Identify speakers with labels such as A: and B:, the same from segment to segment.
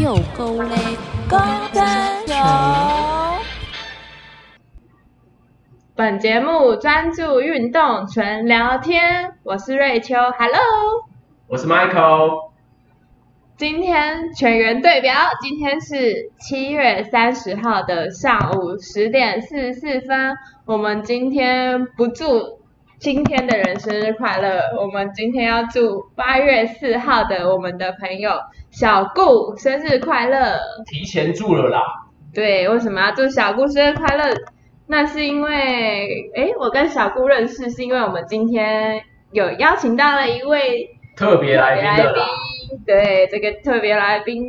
A: 又够嘞，高单球。
B: 本节目专注运动，纯聊天。我是瑞秋，Hello。
C: 我是 Michael，
B: 今天全员对表，今天是七月三十号的上午十点四十四分。我们今天不祝今天的人生日快乐，我们今天要祝八月四号的我们的朋友小顾生日快乐。
C: 提前祝了啦。
B: 对，为什么要祝小顾生日快乐？那是因为，哎，我跟小顾认识，是因为我们今天有邀请到了一位
C: 特别来宾的啦。
B: 对，这个特别来宾，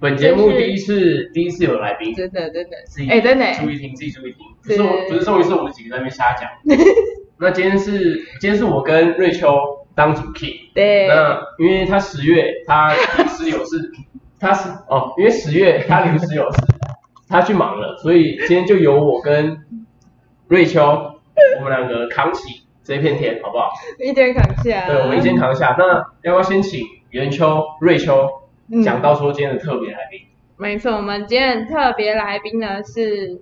C: 本节目第一次第一次有来宾，
B: 真 的真的，哎，真的哎，
C: 注意听，自己注意听，不是我不是终于是我们几个在那边瞎讲。那今天是今天是我跟瑞秋当主 key，
B: 对，
C: 那因为他十月他临时有事，他是哦，因为十月他临时有事，他去忙了，所以今天就由我跟瑞秋 我们两个扛起这一片天，好不好？
B: 一肩扛下，
C: 对，我们一肩扛下。那要不要先请元秋、瑞秋
B: 嗯
C: 讲到说今天的特别来宾？
B: 没错，我们今天的特别来宾呢是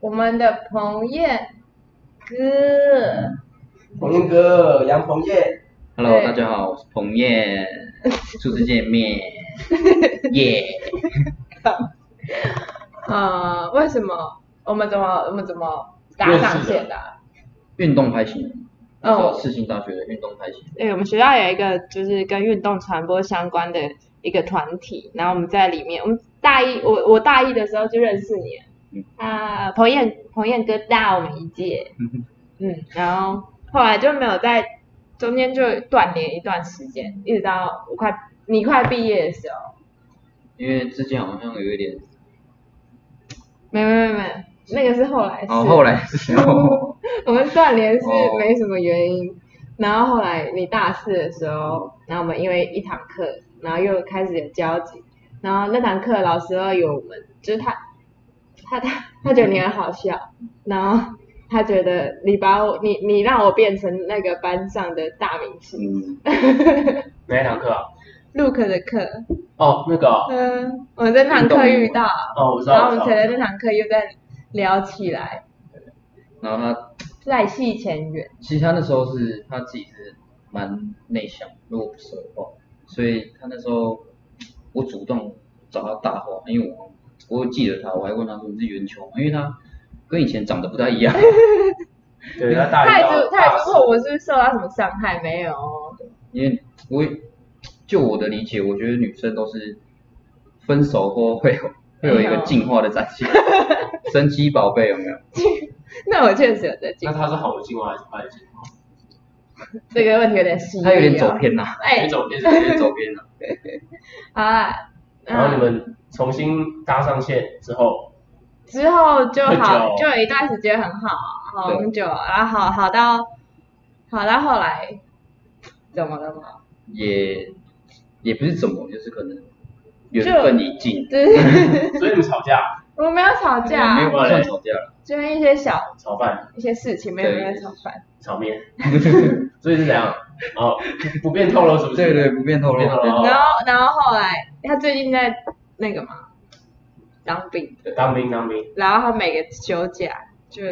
B: 我们的彭燕哥，
C: 彭燕哥，杨鹏燕
D: ，Hello，大家好，我是彭燕，初次见面，耶、
B: 呃，为什么？我们怎么我们怎么搭上线的？啊？
D: 运动拍型，
B: 哦。
D: 哦，世新大学的运动拍型，
B: 对，我们学校有一个就是跟运动传播相关的一个团体，然后我们在里面，我们大一我我大一的时候就认识你了
D: 嗯，
B: 啊，彭燕彭燕哥大我们一届，嗯，然后后来就没有在中间就断联一段时间，一直到我快你快毕业的时候，
D: 因为之前好像有一点，
B: 没没没没，那个是后来
D: 哦，后来是哦，
B: 我们断联是
D: 哦
B: 没什么原因，然后后来你大四的时候，然后我们因为一堂课，然后又开始有交集，然后那堂课老师又有我们，就是他，他他他觉得你很好笑，然后他觉得你把我你你让我变成那个班上的大明星。
D: 嗯，
C: 哪一堂课啊？
B: Look 的课，
C: 哦，那个哦，
B: 嗯，我们在那堂课遇到，
C: 哦我知道，
B: 然后我们
C: 我知道。
B: 才在那堂课又在聊起来，
D: 然后他
B: 赖系前缘，
D: 其实他那时候是他自己是蛮内向，如果不熟的话，所以他那时候我主动找他搭话，因为我我记得他，我还问他说你是圆球吗？因为他跟以前长得不太一样，
C: 对，他大
B: 他也
C: 一到大
B: 是他也是问我是不是受到什么伤害没有哦？
D: 因为我也就我的理解，我觉得女生都是分手后会有会有一个进化的展现，神奇宝贝有没有？
B: 那我确实有在进
C: 那，他是好的进化还是坏的进化？
B: 这个问题有点细、哦。
D: 他有点走。偏了，
B: 哎
C: 哪一，种变
D: 有点走偏了。
B: 好啦，
C: 然后你们重新搭上线之后，
B: 之后就好，就有一段时间很好，好很久，然后好好到好到后来怎么了吗？
D: 也也不是怎么，就是可能缘分已尽，
B: 就是
C: 所以你们吵架、
B: 我们没有吵架
D: 没有，不算吵架了。
B: 就一些小
C: 炒饭、
B: 一些事情没有没有炒饭。
C: 炒面，所以是怎样？哦，不便透露是不是？
D: 对对，不便透露
B: 然后然后后来他最近在那个嘛当兵，
C: 当兵当兵，
B: 然后他每个休假就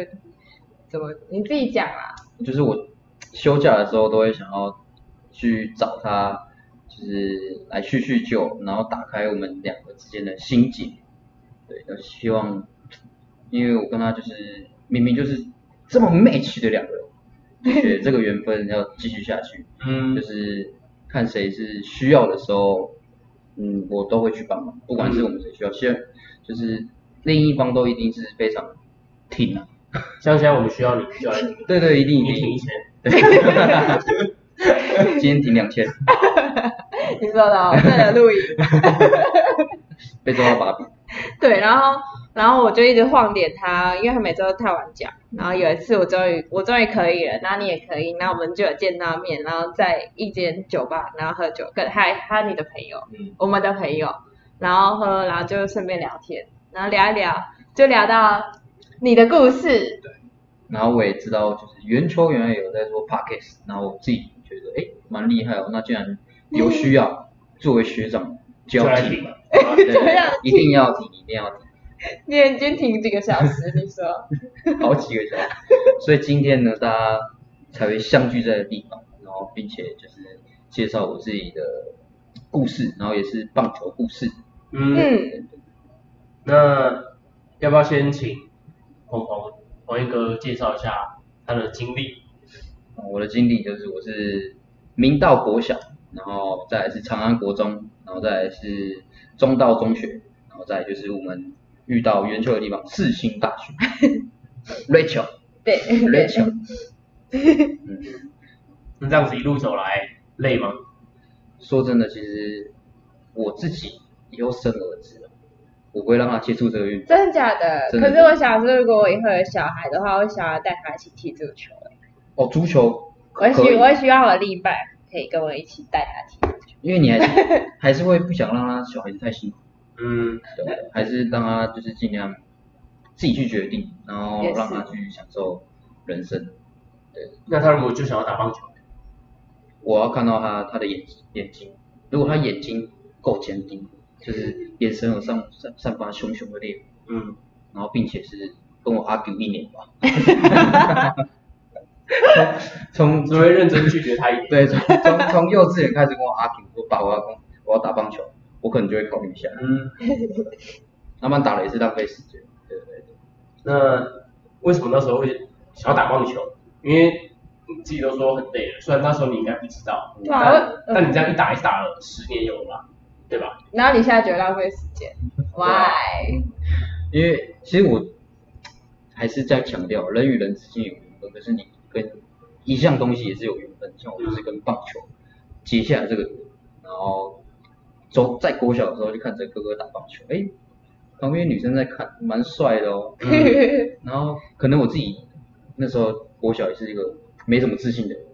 B: 怎么你自己讲啊。
D: 就是我休假的时候都会想要去找他，就是来叙叙旧，然后打开我们两个之间的心结。对，就希望，因为我跟他就是明明就是这么 match 的两个人，就觉得这个缘分要继续下去，
C: 嗯。
D: 就，是看谁是需要的时候，嗯，我都会去帮忙，不管是我们谁需要，现在就是另一方都一定是非常挺啊，
C: 像现在我们需要你，需要你，
D: 对对，一定一定。
C: 一，千，
D: 今天停两千，
B: 你说的哦，对的录影。
D: 被抓到把柄。
B: 对，然后然后我就一直晃点他，因为他每周都太晚讲。然后有一次我终于我终于可以了，然后你也可以，那我们就有见到面，然后在一间酒吧，然后喝酒，跟还还有你的朋友，
C: 嗯，
B: 我们的朋友，然后喝，然后就顺便聊天，然后聊一聊，就聊到你的故事，对
D: 然后我也知道就是圆球原来有在做 podcast，然后我自己觉得哎蛮厉害哦，那既然有需要，作为学长就
C: 就
D: 对一定要停，一定要停。
B: 你已经停几个小时？你说？
D: 好几个小时，所以今天呢，大家才会相聚在的地方，然后并且就是介绍我自己的故事，然后也是棒球故事。
C: 嗯，
B: 嗯，
C: 那要不要先请鹏鹏鹏一哥介绍一下他的经历？
D: 我的经历就是我是明道国小，然后再来是长安国中，然后再来是中道中学，然后再来就是我们遇到圆球的地方四星大学，Rachel
B: 对
D: Rachel，嗯，
C: 那这样子一路走来累吗？
D: 说真的，其实我自己以后生儿子，我不会让他接触这个运动。
B: 真的假的？
D: 真的
B: 可是我想说，如果我以后有小孩的话，我想要带他一起踢足球。
D: 哦，足球
B: 我需
D: 可以
B: 我需要我的另一半可以跟我一起带他踢足球。
D: 因为你还是 还是会不想让他小孩子太辛苦，
C: 嗯，
D: 对，还是让他就是尽量自己去决定，然后
B: 也是
D: 让他去享受人生。
C: 那他如果就想要打棒球，
D: 我要看到他他的眼眼睛，如果他眼睛够坚定，就是眼神有散散散发熊熊的烈火，
C: 嗯，
D: 然后并且是跟我 argue 一年吧。从
C: 只会认真拒绝他一点。
D: 对从从从幼稚园开始跟我 argue，我爸我要跟我要打棒球，我可能就会考虑一下。
C: 嗯，
D: 慢慢打了也是浪费时间。对对对。
C: 那为什么那时候会想要打棒球？因为你自己都说很累了，虽然那时候你应该不知道，但但你这样一打一打了十年有了吧，对吧？
B: 然后你现在觉得浪费时间？Why？
D: 因为其实我还是在强调，人与人之间有缘分，可是你跟一项东西也是有缘分，像我就是跟棒球接下来这个缘，然后走在国小的时候就看着哥哥打棒球，哎，旁边女生在看，蛮帅的哦，然后可能我自己那时候国小也是一个没什么自信的人，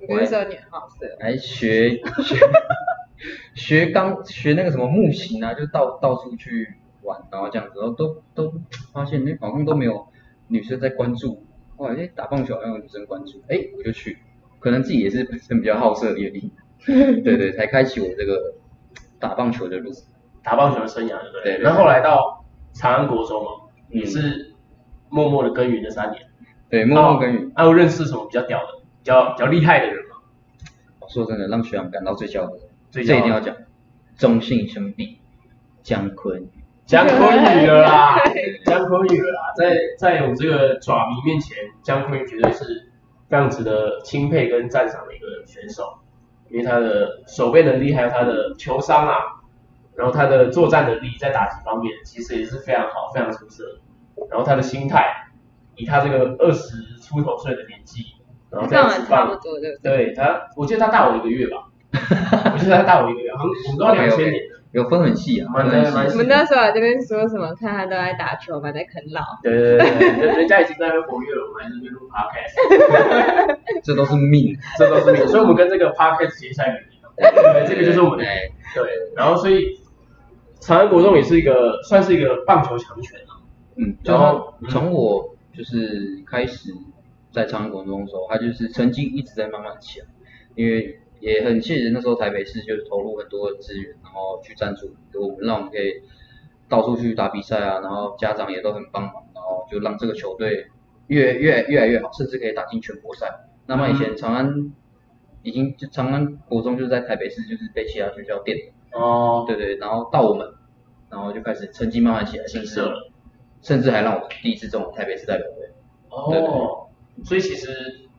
B: 你不是说你很好色？
D: 还学 学学钢学那个什么木琴啊，就到到处去玩，然后这样子，然后都都发现哎好像都没有女生在关注，后来哎打棒球好像有女生关注，哎我就去，可能自己也是本身比较好色的原因，对对，才开启我这个打棒球的路。
C: 打棒球的生涯，对不对？然后后来到长安国中嘛，
D: 嗯
C: 也是默默的耕耘了三年。
D: 对，默默耕耘。
C: 还有认识什么比较屌的、比较比较厉害的人吗？
D: 说真的，让学长感到最骄傲的，这一定要讲，中信兄弟姜昆宇。
C: 姜昆宇了啦，姜昆宇了啦，在在我们这个爪迷面前，姜昆宇绝对是非常值得钦佩跟赞赏的一个选手，因为他的守备能力还有他的球商啊，然后他的作战能力在打击方面其实也是非常好、非常出色，然后他的心态，以他这个二十出头岁的年纪，然后
B: 跟我们
C: 在职棒，
B: 差不多，对不对？
C: 对他，我记得他大我一个月吧，我记得他大我一个月，好像我们都要两千年的。
D: 有分很细啊，分很细
B: 我们那时候在这边说什么？看他都在打球，嘛在啃老。
C: 对对对对，人人家已经在那边活跃了，我们还在那边录 podcast，
D: 这都是命。
C: 这都是命，所以我们跟这个 podcast 结下缘对，这个就是我们的
D: 哎
C: 对，然后所以长安国中也是一个算是一个棒球强权啊，
D: 嗯，
C: 然后
D: 然后从我就是开始在长安国中的时候，他就是成绩一直在慢慢起来，因为也很谢谢那时候台北市就是投入很多的资源，然后去赞助给我们，让我们可以到处去打比赛啊，然后家长也都很帮忙，然后就让这个球队越越越来越好，甚至可以打进全国赛。那么以前长安已经就长安国中就是在台北市就是被其他学校垫的，
C: 哦，
D: 对对，然后到我们，然后就开始成绩慢慢起来，甚至甚至还让我第一次中台北市代表队。对对
C: 哦，所以其实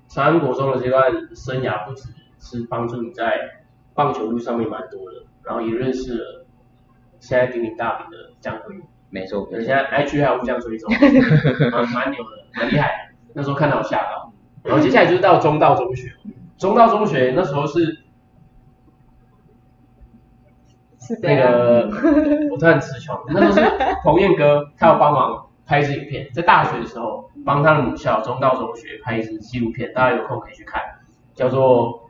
C: 长安国中的这段生涯不只是帮助你在棒球路上面蛮多的，然后也认识了现在鼎鼎大名的姜昆宇。
D: 没错，
C: 对，
D: 没错。
C: 现在 IG 还有互相追踪，蛮蛮牛的，蛮厉害。那时候看到我吓到，然后接下来就是到中道中学，中道中学那时候是那。个我突然词穷，那时候是彭彦哥，他有帮忙拍一支影片，在大学的时候帮他的母校中道中学拍一支纪录片，大家有空可以去看，叫做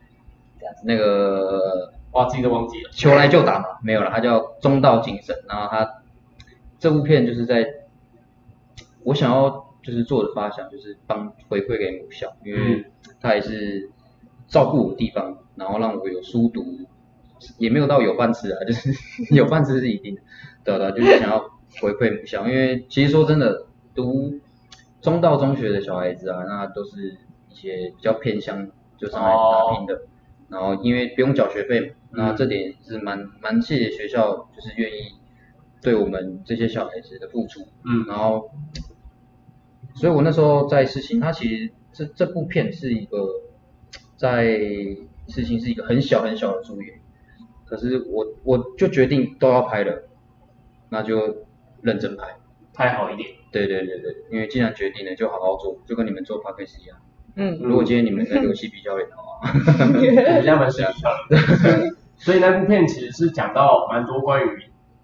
D: 那个
C: 哇自己都忘记了，
D: 球来就打嘛，没有了，他叫中道精神。然后他这部片就是在，我想要就是做的发想就是帮回馈给母校，因
C: 嗯
D: 为他也是照顾我的地方，然后让我有书读，也没有到有饭吃啊，就是 有饭吃是一定的，对啊对啊，就是想要回馈母校，因为其实说真的，读中道中学的小孩子啊，那都是一些比较偏乡，就上来打拼的，然后因为不用缴学费嘛，那这点是蛮蛮谢谢学校，就是愿意对我们这些小孩子的付出，
C: 嗯
D: 然后，所以我那时候在事情，它其实这这部片是一个 在事情是一个很小很小的主演，可是我我就决定都要拍了，那就认真拍。
C: 拍好一点。
D: 对对对对，因为既然决定了，就好好做，就跟你们做 p c a s 一样。
B: 嗯，
D: 如果今天你们在游戏比教练的话，
C: 我们家蛮是比较的，所以那部片其实是讲到蛮多关于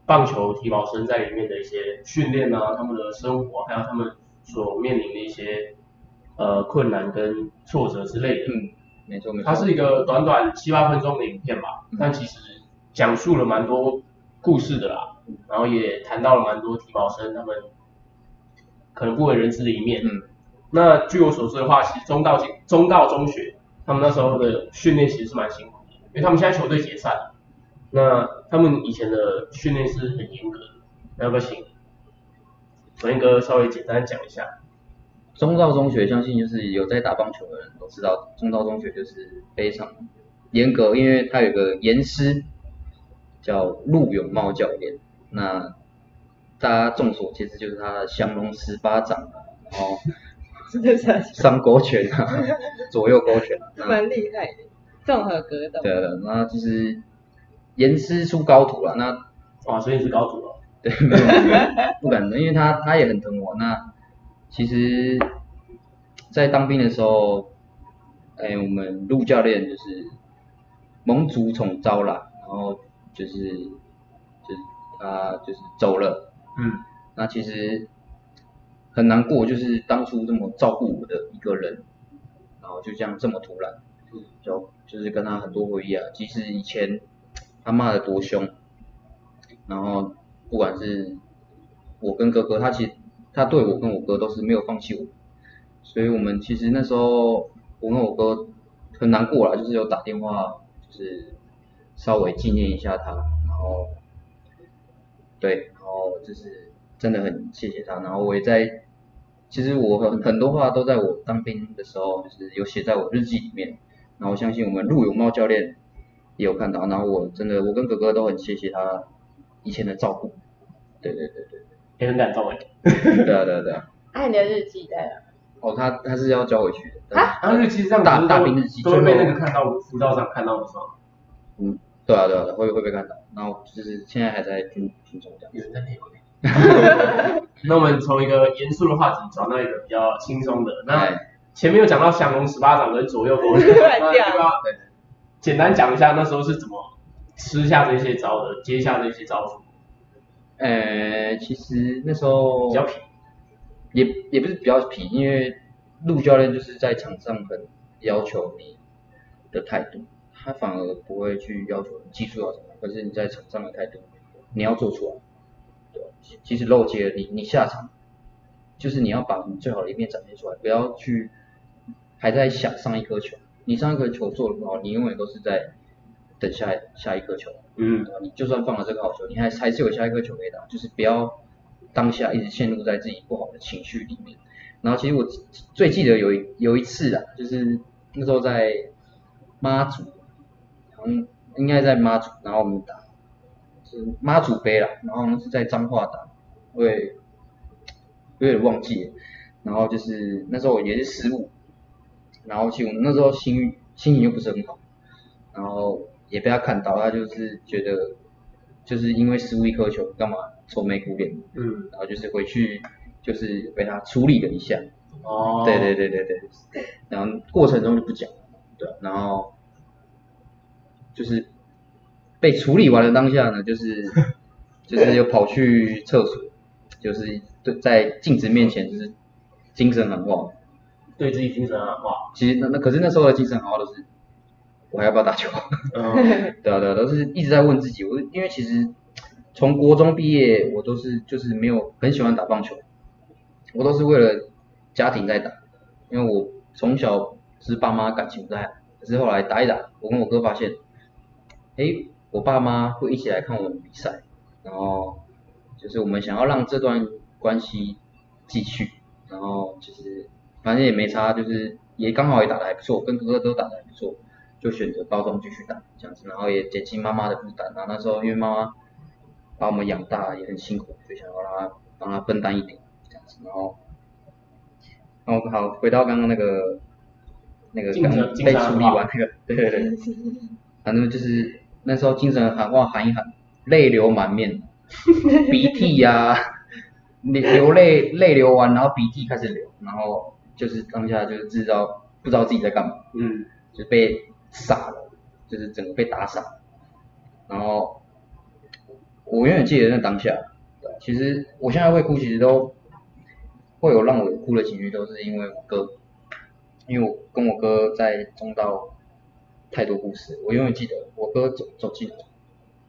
C: 棒球体保生在里面的一些训练啊，他们的生活，还有他们所面临的一些呃困难跟挫折之类的。
D: 嗯，没错没错。
C: 它是一个短短七八分钟的影片吧，
D: 嗯
C: 但其实讲述了蛮多故事的啦，然后也谈到了蛮多体保生他们可能不为人知的一面。
D: 嗯
C: 那据我所知的话，其实中道中道中学，他们那时候的训练其实是蛮辛苦的，因为他们现在球队解散了，那他们以前的训练是很严格的。那要不要请左彦哥稍微简单讲一下？
D: 中道中学，相信就是有在打棒球的人都知道，中道中学就是非常严格，因为他有个严师叫陆永茂教练，那大家众所皆知就是他的降龙十八掌，然后
B: 真的是
D: 上勾拳啊，左右勾拳
B: 蛮厉害的，综合格斗。
D: 对那就是严师出高徒了，那
C: 哇，所以你是高徒了。
D: 对，没有不敢的，因为他他也很疼我。那其实，在当兵的时候，哎，我们陆教练就是蒙主宠招啦，然后就是就是他就是走了。
C: 嗯，
D: 那其实很难过，就是当初这么照顾我的一个人，然后就这样这么突然，就就是跟他很多回忆啊。即使以前他骂的多凶，然后不管是我跟哥哥，他其实他对我跟我哥都是没有放弃我，所以我们其实那时候我跟我哥很难过啦，就是有打电话，就是稍微纪念一下他，然后对，然后就是真的很谢谢他，然后我也在，其实我很很多话都在我当兵的时候，就是有写在我日记里面，然后相信我们陆永茂教练也有看到，然后我真的我跟哥哥都很谢谢他以前的照顾，对对对对。
C: 也很感动哎。
D: 对，啊对啊对啊，
B: 按 你的日记在哪？
D: 哦他他是要交回去的，但
B: 啊
C: 然后日记这样
D: 大
C: 不是都
D: 大兵日记
C: 都会被
D: 最后
C: 那个看到辅导长看到的时候，
D: 嗯对啊对啊会会被看到，然后就是现在还在军军中这样，
C: 有人在内有 那我们从一个严肃的话题转到一个比较轻松的。那
D: 哎
C: 前面有讲到降龙十八掌跟左右勾拳，
D: 对
C: 简单讲一下那时候是怎么吃下这些招的，接下这些招数？
D: 呃其实那时候
C: 比较皮，
D: 也也不是比较皮，因为陆教练就是在场上很要求你的态度，他反而不会去要求你技术要怎么样，可是你在场上的态度你要做出来。其其实漏接了你你下场，就是你要把你最好的一面展现出来，不要去还在想上一颗球，你上一颗球做的不好，你永远都是在等下下一颗球。
C: 嗯，
D: 你就算放了这个好球，你还还是有下一颗球可以打，就是不要当下一直陷入在自己不好的情绪里面。然后其实我最记得有一有一次啊，就是那时候在妈祖，好像应该在妈祖，然后我们打是妈祖杯啦，然后是在彰化打，我也有点忘记了。然后就是那时候也是失误，然后其实我们那时候心心情又不是很好，然后也被他看到，他就是觉得就是因为失误一颗球，干嘛愁眉苦脸，
C: 嗯，
D: 然后就是回去就是被他处理了一下，
C: 哦，
D: 对对对对对，然后过程中就不讲了，对，然后就是被处理完的当下呢，就是 就是又跑去厕所，就是对在镜子面前就是精神喊话，
C: 对自己精神喊话，
D: 其实那那可是那时候的精神喊话都是我还要不要打球？
C: 嗯，
D: 对啊对啊，都是一直在问自己。我因为其实从国中毕业，我都是就是没有很喜欢打棒球，我都是为了家庭在打，因为我从小是爸妈感情不太好，可是后来打一打，我跟我哥发现，诶，我爸妈会一起来看我们比赛，然后就是我们想要让这段关系继续，然后就是反正也没差，就是也刚好也打得还不错，跟哥哥都打得还不错，就选择高中继续打这样子，然后也减轻妈妈的负担。然后那时候因为妈妈把我们养大也很辛苦，就想要让她帮她分担一点这样子，然后。然后好，回到刚刚那个那个刚被处理完那个，对对对，反正就是那时候精神喊话喊一喊，泪流满面，鼻涕呀、流流泪泪流完，然后鼻涕开始流，然后就是当下就是知道不知道自己在干嘛，
C: 嗯，
D: 就被傻了，就是整个被打傻，然后我永远记得那当下，对其实我现在会哭，其实都会有让我哭的情绪，都是因为我哥，因为我跟我哥在中道太多故事，我永远记得我哥走走进来，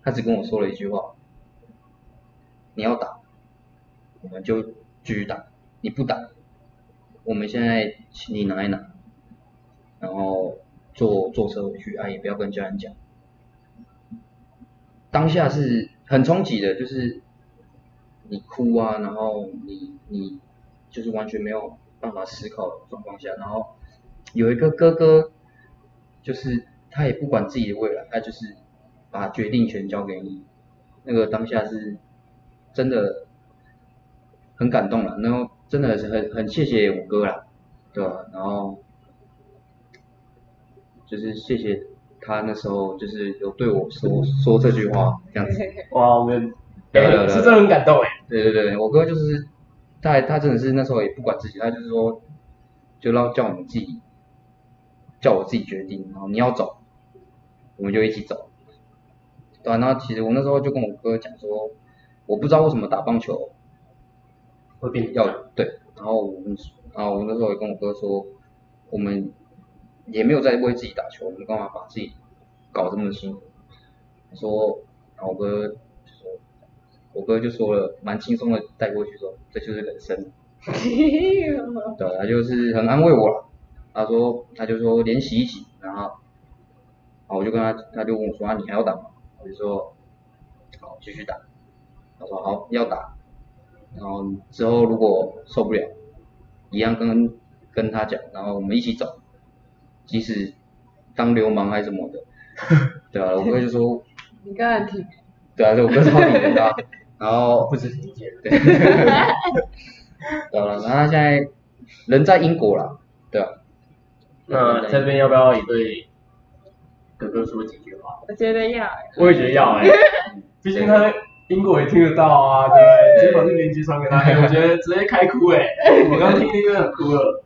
D: 他只跟我说了一句话，你要打，我们就继续打，你不打，我们现在你拿一拿，然后坐坐车回去，啊也不要跟家人讲。当下是很冲击的，就是你哭啊，然后你你就是完全没有办法思考的状况下，然后有一个哥哥，就是他也不管自己的未来，他就是把决定权交给你，那个当下是真的很感动了，然后真的是很很谢谢我哥啦，对吧、然后就是谢谢他那时候就是有对我说说这句话这样子。
C: 哇，我们
D: 对对对
C: 是真的很感动哎，
D: 对对对，我哥就是他他真的是那时候也不管自己，他就是说就让叫我们自己叫我自己决定，然后你要走，我们就一起走。对啊，然后其实我那时候就跟我哥讲说，我不知道为什么打棒球
C: 会变
D: 要对，然后我们然后我那时候也跟我哥说，我们也没有在为自己打球，我们干嘛把自己搞这么辛苦？他说，然后我哥就说，我哥就说了，蛮轻松的带过去说，这就是人生。对，他就是很安慰我了。他说，他就说连洗一洗，然后，然后我就跟他，他就问我说，啊，你还要打吗？我就说，好，继续打。他说好，要打。然后之后如果受不了，一样跟跟他讲，然后我们一起走，即使当流氓还是什么的，对啊，我哥就说，
B: 你个人挺，
D: 对啊，就我哥超挺的啊，然后
C: 不知理解。
D: 对，对了，然后他现在人在英国了，对啊，
C: 那在这边要不要也对哥哥说几句话？
B: 我觉得要，
C: 我也觉得要哎，毕竟他在英国也听得到啊，对不对？直接把这链接传给他，哎 我觉得直接开哭哎，我刚听听就很哭了。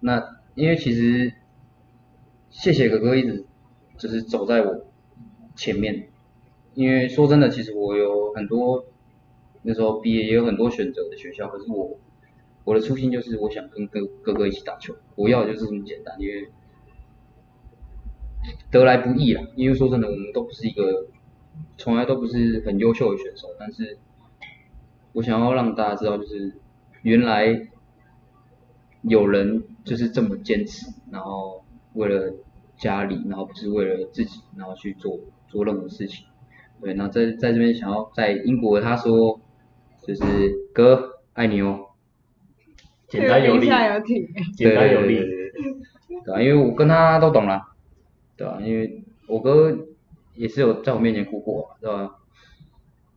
D: 那因为其实谢谢哥哥一直就是走在我前面，因为说真的，其实我有很多那时候毕业也有很多选择的学校，可是我我的初心就是我想跟哥哥哥一起打球，我要的就是这么简单，因为得来不易啦。因为说真的，我们都不是一个从来都不是很优秀的选手，但是我想要让大家知道，就是原来有人就是这么坚持，然后为了家里，然后不是为了自己，然后去做做任何事情。对，那在在这边想要在英国，他说就是哥爱你哦，
C: 简单有力简单有力
D: 对。因为我跟他都懂了，对啊，因为我哥也是有在我面前哭过，对吧？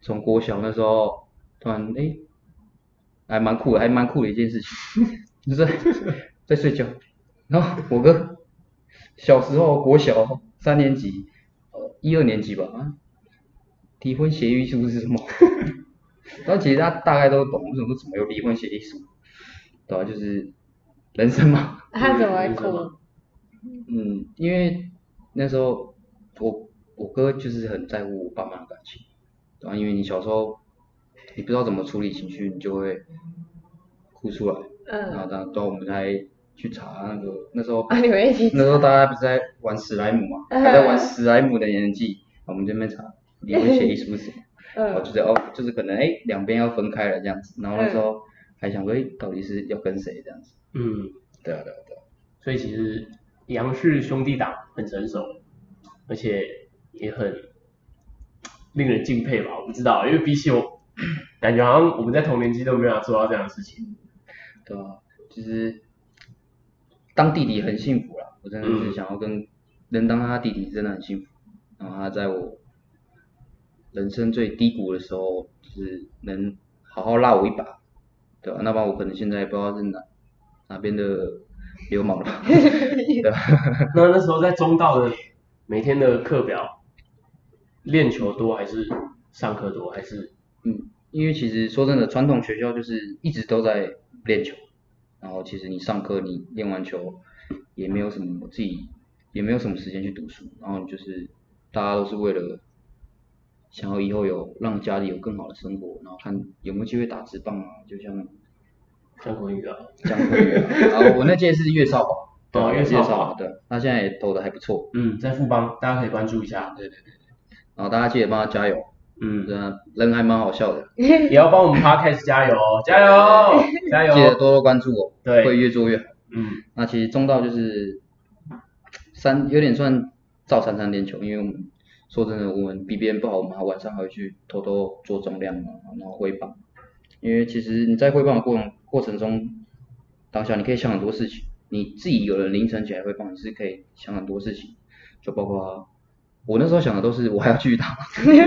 D: 从国小那时候突然哎，还蛮酷的，还蛮酷的一件事情，就是在在睡觉，然后我哥小时候国小三年级，呃一二年级吧，啊，离婚协议书是什么？然后其实他大概都懂，为什么怎么有离婚协议书？对吧、就是人生嘛，
B: 他怎么会哭？
D: 嗯，因为那时候我我哥就是很在乎我爸妈的感情，对吧、因为你小时候你不知道怎么处理情绪，你就会哭出来，嗯。然后
B: 嗯，
D: 当到我们才去查那个那时候
B: 啊，你们一起
D: 那时候大家不是在玩史莱姆嘛，
B: 嗯
D: 还在玩史莱姆的年纪，我们这边查离婚协议书是什么，然后
B: 嗯
D: 就是哦，就是可能哎两边要分开了这样子，然后那时候还想说，哎，到底是要跟谁这样子？
C: 嗯，
D: 对啊，对啊，对啊。
C: 所以其实杨氏兄弟党很成熟，而且也很令人敬佩吧？我不知道，因为比起我，感觉好像我们在同年纪都没有做到这样的事情。
D: 对啊，其实当弟弟很幸福啦，我真的是想要跟能当他弟弟真的很幸福。然后他在我人生最低谷的时候，就是能好好拉我一把，对吧、那不然我可能现在不知道是哪哪边的流氓了，对吧？
C: 那那时候在中道的每天的课表，练球多还是上课多，还是
D: 嗯，因为其实说真的，传统学校就是一直都在练球，然后其实你上课你练完球也没有什么自己也没有什么时间去读书，然后就是大家都是为了想要以后有让家里有更好的生活，然后看有没有机会打职棒啊，就像
C: 像国语啊？
D: 江辉宇啊，我那届是岳少华，对啊，
C: 哦岳
D: 岳
C: 少
D: 对，他现在也投的还不错，
C: 嗯，在富邦大家可以关注一下。
D: 对对对对，然后大家记得帮他加油，
C: 嗯，
D: 对啊，人还蛮好笑的，
C: 也要帮我们 podcast 加油哦，加油，加油！
D: 记得多多关注我，
C: 对。
D: 会越做越好。
C: 嗯，
D: 那其实中道就是三有点算照三三练球，因为我们说真的，我们比别人不好，我们还晚上还会去偷偷做重量嘛，然后挥棒。因为其实你在挥棒的过程过程中，当下你可以想很多事情，你自己有人凌晨起来会放，你是可以想很多事情，就包括我那时候想的都是我还要继续打，对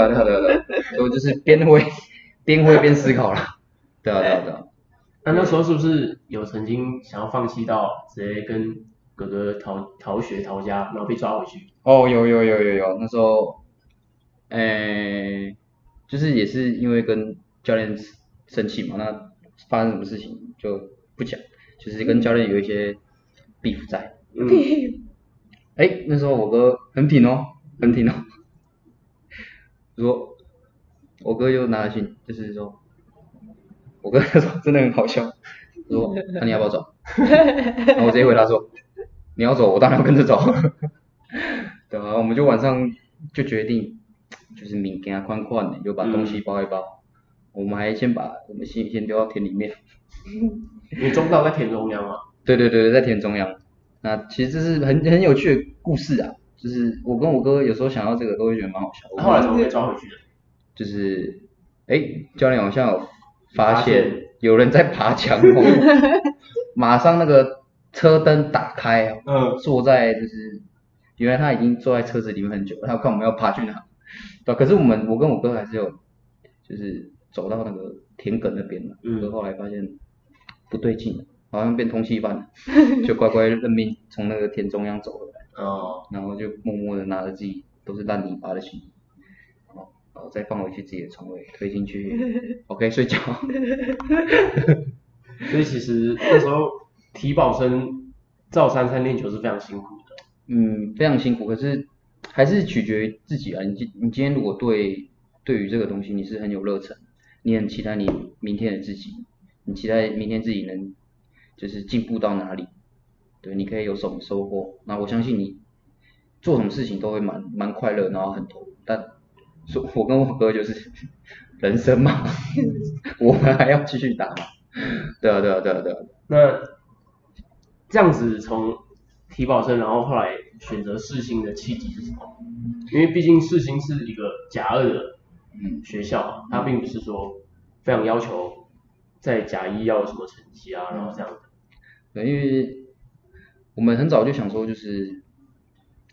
D: 啊对啊对啊对啊，所以我就是边挥边挥边思考了，对啊。对啊对啊。
C: 那那时候是不是有曾经想要放弃到直接跟哥哥逃逃学逃家，然后被抓回去？
D: 哦，有有有有有，那时候，诶、就是也是因为跟教练生气嘛，那发生什么事情就不讲，就是跟教练有一些 beef 在。
C: 嗯，
D: 哎，那时候我哥很挺哦，很挺哦，说，我哥又拿了信，就是说，我哥他说真的很好笑，说，那你要不要走？然后我直接回答说，你要走，我当然要跟着走。对啊，我们就晚上就决定，就是物件宽宽的，就把东西包一包。我们还先把我们先先丢到田里面。
C: 因为中道在田中央啊。
D: 对对对，在田中央。那其实这是很很有趣的故事啊，就是我跟我哥有时候想到这个都会觉得蛮好笑。
C: 那后来怎么被抓回去的？
D: 就是，哎，教练好像有发
C: 发
D: 现
C: 现
D: 有人在爬墙哦，马上那个车灯打开哦，
C: 嗯，
D: 坐在就是，原来他已经坐在车子里面很久，他要看我们要爬去哪，对可是我们我跟我哥还是有，就是走到那个田埂那边了，
C: 嗯
D: 可后来发现不对劲了，好像变通缉犯了，就乖乖认命从那个田中央走回来，
C: 哦，
D: 然后就默默的拿着自己都是烂泥巴的行李，然后然后再放回去自己的床位，推进去，OK 睡觉，
C: 所以其实那时候体保生照三三练球是非常辛苦的。
D: 嗯，非常辛苦，可是还是取决于自己啊。你今你今天如果对对于这个东西你是很有热忱，你很期待你明天的自己，你期待明天自己能就是进步到哪里，对，你可以有什么收获。那我相信你做什么事情都会蛮蛮快乐，然后很投入。但说我跟我哥就是 人生嘛，我们还要继续打嘛。对啊，对啊，对啊，对啊。
C: 那这样子从体保生，然后后来选择四星的契机是什么？因为毕竟四星是一个假二的
D: 嗯
C: 学校，它并不是说非常要求在甲一要有什么成绩啊，然后这样的。
D: 对，因为我们很早就想说，就是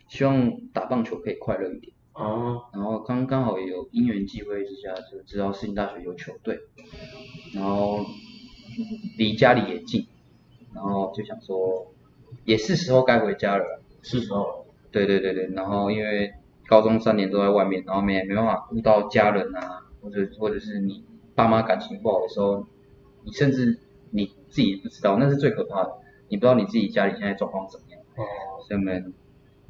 D: 希望打棒球可以快乐一点。
C: 哦，
D: 然后刚刚好也有因缘际会之下，就知道世新大学有球队，然后离家里也近，然后就想说，也是时候该回家了。
C: 是时候了。
D: 对对对对，然后因为高中三年都在外面，然后没没办法顾到家人啊，或者或者是你爸妈感情不好的时候，你甚至你自己也不知道，那是最可怕的，你不知道你自己家里现在状况怎么样。
C: 哦，
D: 所以我们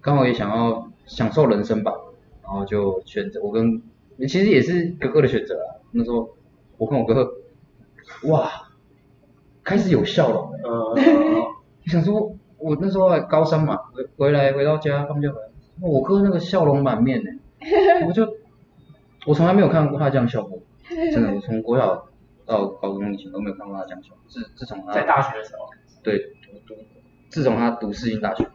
D: 刚好也想要享受人生吧，然后就选择我跟其实也是哥哥的选择啊。那时候我跟我哥，哇，开始有笑容了。
C: 呃，
D: 我 想说，我那时候还高三嘛，回回来回到家放假回来，我哥那个笑容满面呢，我就我从来没有看过他这样笑过，真的，我从国小到高中以前都没有看过他这样笑。自自从他
C: 在大学的时候，
D: 对读读，自从他读世新大学，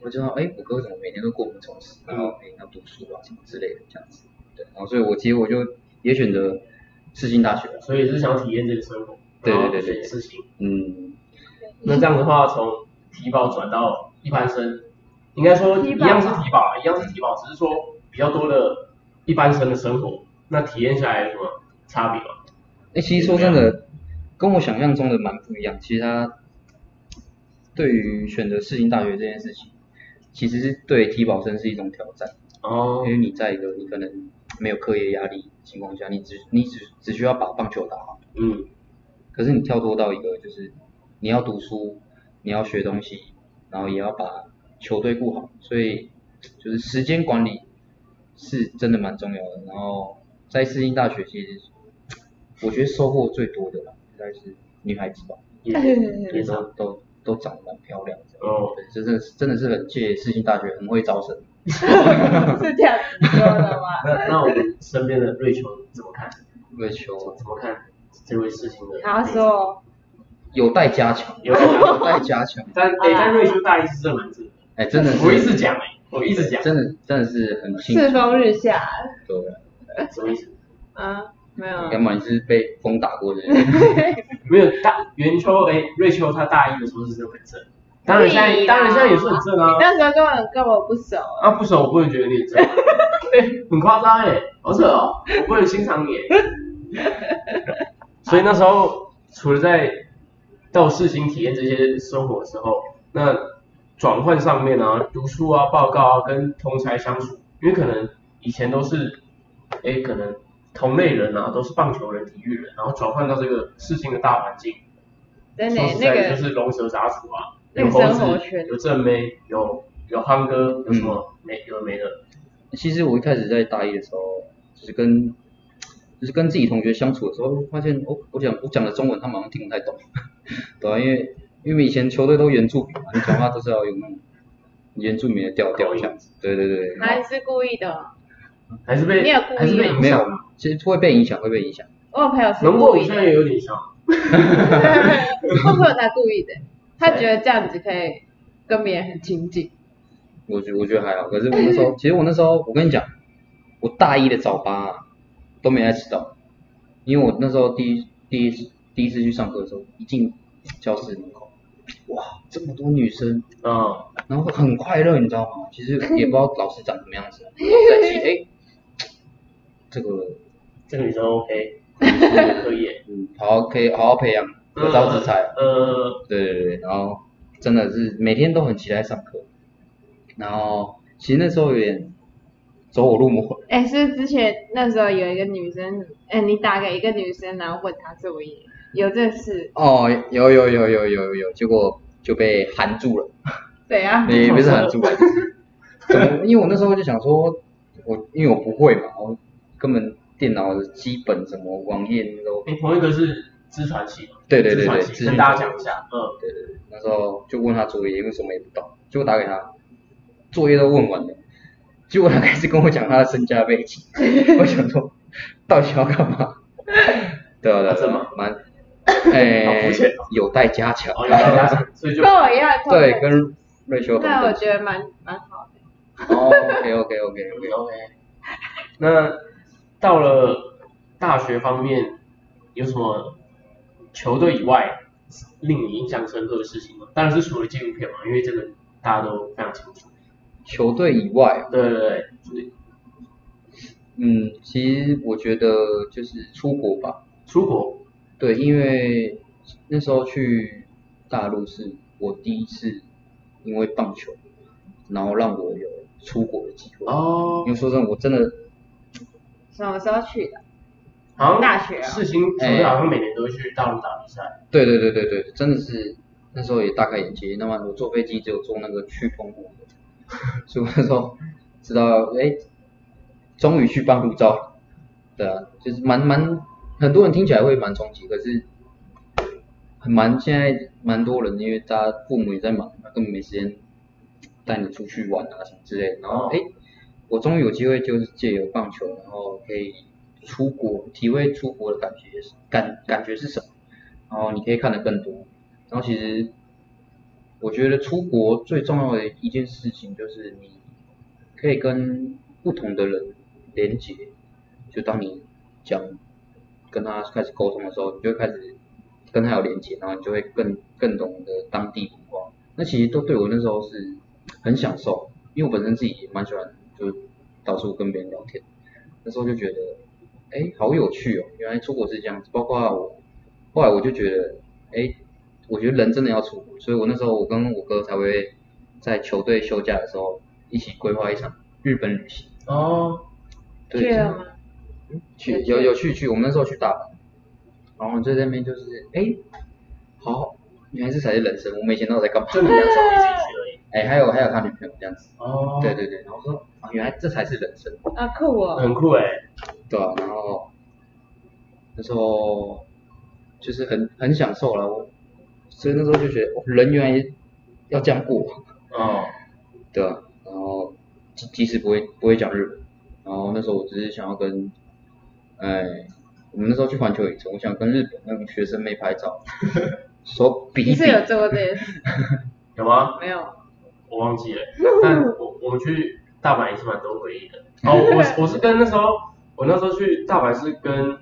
D: 我就说，哎，我哥怎么每天都过得充实，然后每天要读书啊什么之类的这样子。对，然后所以我其实我就也选择世新大学。
C: 所以是想体验这个生活，
D: 对对对对
C: 选事情。
D: 嗯，
C: 那这样的话，从体保转到一般生，应该说一样是体保啊，一样是体保，只是说比较多的一般生的生活，那体验下来有什么差别吗？
D: 哎，其实说真的，跟我想象中的蛮不一样。其实他对于选择世新大学这件事情，其实是对体保生是一种挑战。
C: 哦
D: 因为你在一个你可能没有课业压力情况下，你只你只只需要把棒球打好。
C: 嗯，
D: 可是你跳脱到一个就是你要读书，你要学东西，然后也要把球队顾好，所以就是时间管理是真的蛮重要的。然后在世新大学，其实我觉得收获最多的啦，应该是女孩子吧，
C: 也
D: 也都都都长得蛮漂亮的。
C: 哦，
D: 对，这真的是真的是很谢世新大学很会招生。
B: 是这样子说的吗？
C: 那那我们身边的瑞秋怎么看？
D: 瑞秋
C: 怎么看这位事情的？
B: 他说，
D: 有待加强，
C: 有待加强。但哎，但瑞秋大一是真的蛮正的，
D: 哎，真的是，
C: 我一直讲哎，我一直讲，
D: 真的真的是很清楚。
B: 世风日下，
D: 对，
C: 什么意思？
B: 啊，没有，
D: 要么你是被风打过的人，
C: 没有大元秋哎，瑞秋他大一的时候是真的很正，当然现在当然现在也是很正啊。
B: 你。那时候根本跟我不熟啊，
C: 啊，不熟，我不能觉得你很正，哎、很夸张哎，好扯哦，我不能欣赏你。欸。所以那时候除了在到世新体验这些生活的时候，那转换上面啊，读书啊、报告啊，跟同才相处，因为可能以前都是，哎，可能同类人啊，都是棒球人、体育人，然后转换到这个世新的大环境，
B: 真的
C: 说实
B: 那个
C: 在就是龙蛇杂处啊，
B: 那个
C: 有猴
B: 生活圈。
C: 子，有正妹，有有憨哥，有什么没有的没的。
D: 其实我一开始在大一的时候，就是跟就是跟自己同学相处的时候，发现我，我讲我讲的中文他们好像听不太懂，对啊，因为因为以前球队都原住民嘛，你讲话都是要用那种原住民的调调这样子，对对对，
B: 还是故意的。哦。
C: 还是被
B: 你有故意吗
C: 还是被影
D: 没有其实会被影响，会被影响。
B: 我有朋友是故意的，
C: 我现在也有点像，
B: 我朋友他故意的，他觉得这样子可以跟别人很亲近。
D: 我觉我觉得还好，可是我那时候，其实我那时候，我跟你讲，我大一的早八、啊、都没来迟到，因为我那时候第一第一次第一次去上课的时候，一进教室门口，哇，这么多女生，
C: 嗯，
D: 然后很快乐，你知道吗？其实也不知道老师长什么样子，然后在记，哎，这个
C: 这个女生 OK，可以耶，
D: 嗯，好可以好好培养，有招之才，
C: 呃，
D: 对对对，然后真的是每天都很期待上课，然后其实那时候有点走火入魔。
B: 哎，是之前那时候有一个女生，哎，你打给一个女生，然后问她作业，有这事？
D: 哦，有有有有有有有，结果就被含住了，
B: 对啊，
D: 也不是含住了，怎么？因为我那时候就想说，我因为我不会嘛，我根本电脑的基本什么网页都，
C: 你同一个是资传系吗？
D: 对对对对，
C: 跟大家讲一下，嗯，
D: 对对对，那时候就问他作业，因为什么也不懂，结果打给他，作业都问完了，结果他开始跟我讲他的身家背景，我想说到底要干嘛？对啊对啊，
C: 这么
D: 蛮，
C: 好
D: 哎有待加强。
C: 哦，有待加强，所以就
B: 跟我一样，
D: 对，跟瑞秋
B: 我觉得蛮蛮好的。
D: 哦，OK OK OK
C: OK，OK。那到了大学方面，有什么球队以外令你印象深刻的事情吗？当然是除了纪录片嘛，因为这个大家都非常清楚。
D: 球队以外，
C: 对对对，就是
D: 嗯，其实我觉得就是出国吧，
C: 出国，
D: 对，因为那时候去大陆是我第一次因为棒球，然后让我有出国的机会。
C: 哦
D: 因为说真的，我真的
B: 什么时候去的？
C: 好像
B: 大学啊
C: 世新球队好像每年都会去大陆打比赛。
D: 对对对对对，真的是那时候也大开眼界。那么我坐飞机只有坐那个去澎湖，所以我那时候知道，哎，终于去办护照了。对啊，就是蛮蛮很多人听起来会蛮冲击，可是很蛮现在蛮多人，因为大家父母也在忙，根本没时间带你出去玩啊什么之类的。然后哎，我终于有机会就是借由棒球，然后可以出国，体会出国的感觉是感感觉是什么，然后你可以看得更多。然后其实我觉得出国最重要的一件事情就是你可以跟不同的人连接，就当你讲跟他开始沟通的时候，你就会开始跟他有连接，然后你就会更更懂得当地文化。那其实都对我那时候是很享受，因为我本身自己也蛮喜欢就是到处跟别人聊天，那时候就觉得哎好有趣哦，原来出国是这样子。包括我后来我就觉得哎，我觉得人真的要出国，所以我那时候我跟我哥才会在球队休假的时候一起规划一场日本旅行。
C: 哦，
D: 对？
B: 去
D: 有有去去，我们那时候去大阪，然后在那边就是哎，好，原来这才是人生，我们以前都有在干嘛？
C: 就你两手一起去而已。
D: 哎，还有还有他女朋友这样子，
C: 哦，
D: 对对对，然后说啊，原来这才是人生，
B: 啊酷哦，
C: 很酷哎。
D: 对啊，然后那时候就是很很享受了，我所以那时候就觉得哦人原来要这样过，
C: 哦，
D: 对啊，然后即即使不会不会讲日文，然后那时候我只是想要跟，哎，我们那时候去环球影城，我想跟日本那个学生妹拍照，说比一比
B: 你是，有做过这件事？
C: 有吗？
B: 没有？
C: 我忘记了，但我我们去大阪也是蛮多回忆的。哦，我我是跟那时候我那时候去大阪是跟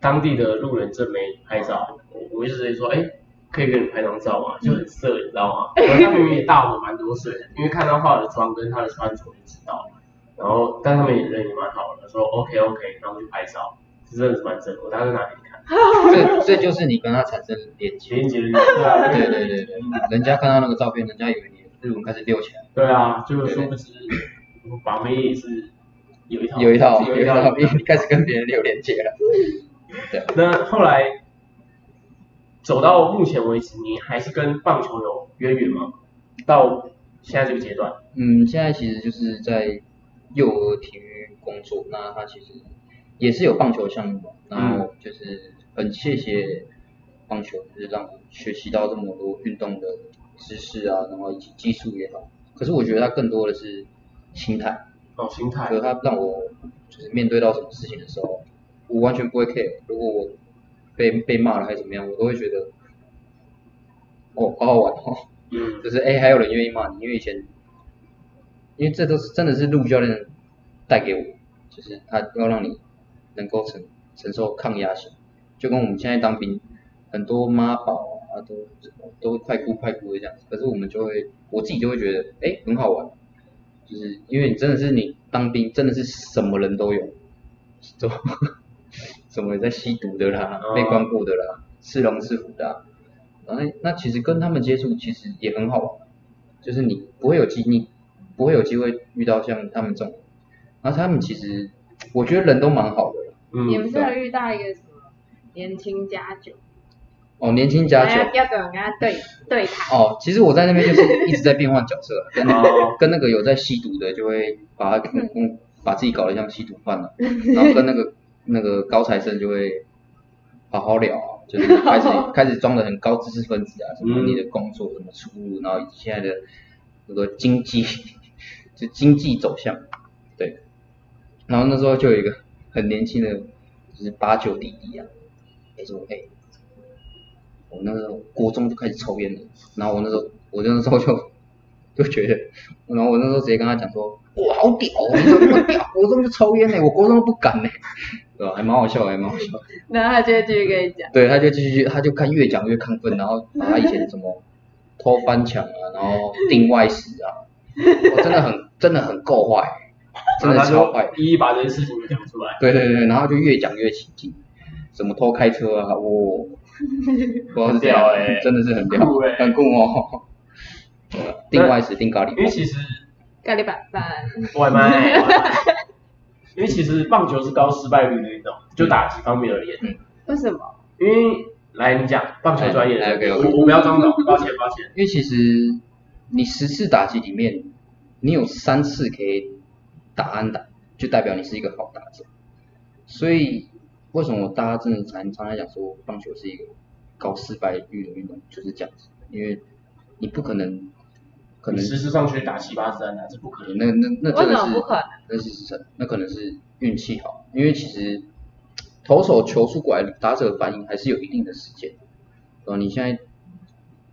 C: 当地的路人正妹拍照，我我一直说，哎，可以跟你拍张照吗？就很色，你知道吗？然后他明明也大我蛮多岁，因为看他化的妆跟他的穿着就知道。然后但他们也人也蛮好的，说 OK OK，然后去拍照，是真的是蛮真的。我当时拿给你看，
D: 这这 就是你跟他产生连接，
C: 情人节对啊，
D: 对对对对，人家看到那个照片，人家以为你日文开始溜起来，
C: 对啊，就殊不知把妹也是有一套，
D: 有一套
C: 有一套
D: 开始跟别人有连接了，对，
C: 那后来走到目前为止，你还是跟棒球有渊源吗？到现在这个阶段，
D: 嗯，现在其实就是在幼儿体育工作，那他其实也是有棒球项目，然后就是很谢谢棒球，就是让我学习到这么多运动的知识啊，然后以及技术也好。可是我觉得它更多的是心态，
C: 哦，心态
D: 就是它让我就是面对到什么事情的时候，我完全不会 care。如果我被被骂了还是怎么样，我都会觉得，哦，好好玩哦。
C: 嗯，
D: 就是哎、还有人愿意骂你，因为以前，因为这都是真的是陆教练带给我，就是他要让你能够承承受抗压性，就跟我们现在当兵，很多妈宝啊都都快哭快哭的这样子，可是我们就会我自己就会觉得哎、很好玩，就是因为你真的是你当兵真的是什么人都有，都什么在吸毒的啦，被关过的啦，是龙是虎的、啊。然后那其实跟他们接触其实也很好玩，就是你不会有机你不会有机会遇到像他们这种，然后他们其实我觉得人都蛮好的啦。
C: 嗯，
B: 你们是有遇到一个什么年轻家酒？
D: 哦，年轻家酒。
B: 要要怎么跟他对对谈？
D: 哦，其实我在那边就是 一直在变换角色，跟
C: 哦。
D: 跟那个有在吸毒的就会把他嗯嗯。把自己搞得像吸毒犯了、然后跟那个那个高材生就会好好聊啊，就是开始 开始装的很高知识分子啊，什么
C: 嗯。
D: 你的工作什么出路，然后以及现在的那个经济就经济走向，对，然后那时候就有一个很年轻的，就是八九弟弟啊，他说哎。我那时候国中就开始抽烟了，然后我那时候我那时候就就觉得，然后我那时候直接跟他讲说，哇，好屌哦，你怎么那么屌？国中就抽烟呢，我国中都不敢呢，对吧？还蛮好笑的，还蛮好笑的。
B: 然后他就会继续跟你讲，
D: 对，他就继续，他就看越讲越亢奋，然后把他以前什么偷翻墙啊，然后定外食啊，我真的很真的很够坏，真的超坏。
C: 一一把这些事情都讲出来，
D: 对对对，然后就越讲越起劲，什么偷开车啊，我不知道是这样
C: 很屌欸。
D: 真的是很屌，
C: 酷欸。
D: 很酷哦。对啊定外食定咖喱，
C: 因为其实
B: 咖喱板饭，
C: 外卖，因为其实棒球是高失败率的运动，就打击方面而言，
B: 为什么？
C: 因为来你讲棒球专业的
D: 来
C: 人
D: ，，OK，OK
C: 我我不要装懂，抱歉抱歉，
D: 因为其实你十次打击里面，你有三次可以打安打，就代表你是一个好打者。所以为什么大家真的常常在讲说棒球是一个高失败率的运动，就是这样子，因为你不可能可能
C: 实质上去打七八十安打，这不可能。
D: 那那那
B: 为
D: 真的是
B: 不可能？
D: 那是真的，那可能是运气好，因为其实投手球出过来，打者反应还是有一定的时间，对吧？你现在，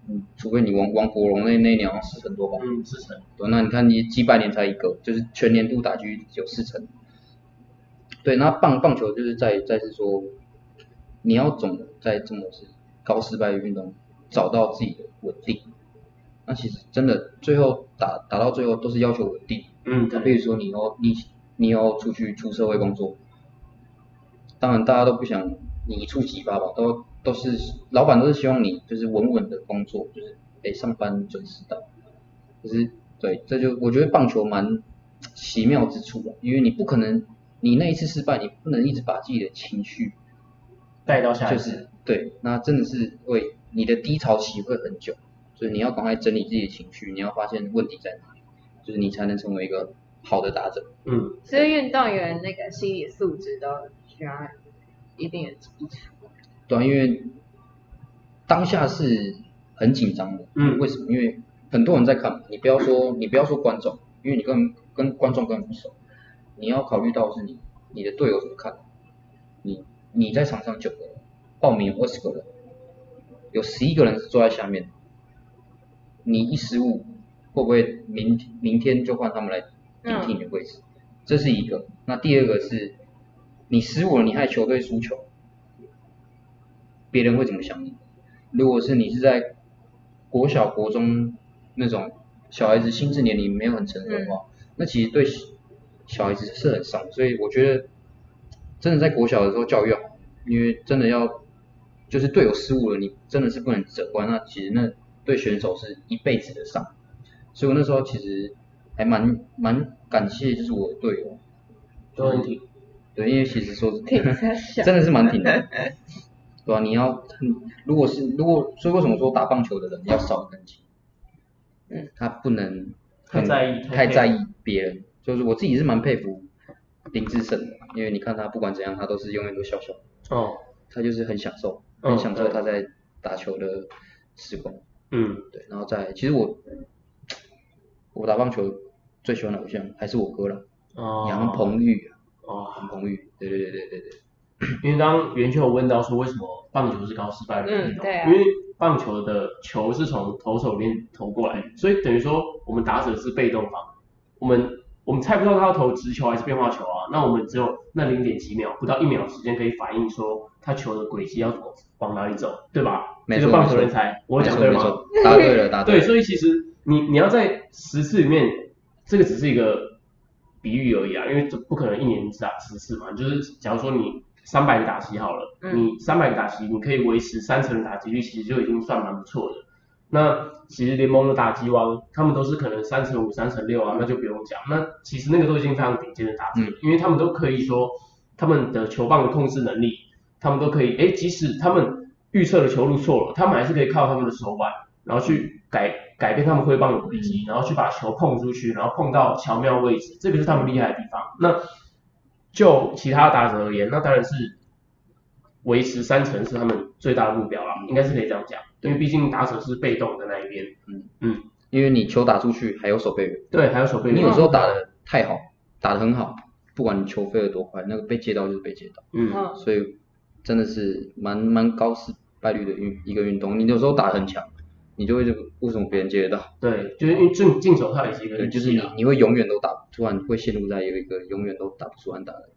D: 嗯，除非你王王国荣那那一年好像四成多吧，
C: 嗯，四成。
D: 对，那你看你几百年才一个，就是全年度打击有四成。对，那棒棒球就是在在是说，你要总在这么是高失败的运动找到自己的稳定。那其实真的最后打打到最后都是要求稳定。
C: 嗯，
D: 那比如说你要你你要出去出社会工作，当然大家都不想你一触即发吧，都都是老板都是希望你就是稳稳的工作，就是得上班准时到。可是对，这就我觉得棒球蛮奇妙之处吧，因为你不可能你那一次失败，你不能一直把自己的情绪
C: 带到下一次。
D: 就是对，那真的是会你的低潮期会很久，所以你要赶快整理自己的情绪，你要发现问题在哪里，就是你才能成为一个好的打者。
C: 嗯，
B: 所以运动员那个心理素质都需要一定的基础。
D: 对啊，因为当下是很紧张的。
C: 嗯
D: 为什么？因为很多人在看，你不要说你不要说观众，因为你跟跟观众根本不熟，你要考虑到是你你的队友怎么看，你你在场上九个人，报名有二十个人，有十一个人是坐在下面，你一失误，会不会明明天就换他们来顶替你的位置？这是一个。那第二个是，你失误了，你害球队输球，别人会怎么想你？如果是你是在国小、国中那种小孩子心智年龄没有很成熟的话，那其实对小孩子是很伤。所以我觉得，真的在国小的时候教育好，因为真的要就是队友失误了，你真的是不能责怪，那其实那对选手是一辈子的伤。所以我那时候其实还蛮蛮感谢，就是我的队友，
C: 都很挺。
D: 对，因为其实说
B: 挺
D: 真的是蛮挺的，对吧、你要，嗯如果是如果，所以为什么说打棒球的人要少一根筋？
B: 嗯，
D: 他不能
C: 太
D: 很
C: 在意太
D: 太在意别人。就是我自己是蛮佩服林志胜的，因为你看他不管怎样，他都是永远都笑笑，
C: 哦，
D: 他就是很享受，
C: 嗯
D: 很享受他在打球的时光。
C: 嗯，
D: 对，然后再其实我我打棒球最喜欢的偶像还是我哥了，
C: 哦，
D: 杨鹏玉啊，
C: 哦，
D: 杨鹏玉，对对对对对对。
C: 因为刚刚袁秋有问到说为什么棒球是高失败率的运动，
B: 嗯对啊
C: 因为棒球的球是从投手里面投过来，所以等于说我们打者是被动方，我们我们猜不到他要投直球还是变化球啊，那我们只有那零点几秒，不到一秒时间可以反应说他球的轨迹要往往哪里走，对吧？
D: 没错
C: 这个棒球人才，我讲对吗？
D: 错没错，答对了，答
C: 对，
D: 了。
C: 所以其实你你要在十次里面，这个只是一个比喻而已啊，因为这不可能一年只打十次嘛。就是假如说你三百个打席好了，
B: 嗯
C: 你三百个打席，你可以维持三成的打击率，其实就已经算蛮不错的。那其实联盟的打击王，他们都是可能三成五、三成六啊，那就不用讲。那其实那个都已经非常顶尖的打击，
D: 嗯
C: 因为他们都可以说他们的球棒的控制能力，他们都可以，哎，即使他们预测的球路错了，他们还是可以靠他们的手腕，然后去改改变他们挥棒的轨迹，然后去把球碰出去，然后碰到巧妙位置，这个是他们厉害的地方。那就其他打者而言，那当然是维持三成是他们最大的目标啦，应该是可以这样讲，因为毕竟打者是被动的那一边，嗯嗯
D: 因为你球打出去还有守备员，
C: 对，还有守备员，
D: 你有时候打的太好，打的很好，不管你球飞得多快，那个被接到就是被接到，
C: 嗯，
B: 嗯，
D: 所以真的是蛮蛮高失败率的运一个运动。你有时候打得很强，你就会这个为什么别人接得到？
C: 对，就是因为进进手套也是一个
D: 对，
C: 运
D: 就是你你会永远都打，突然会陷入在有一个永远都打不出安打的，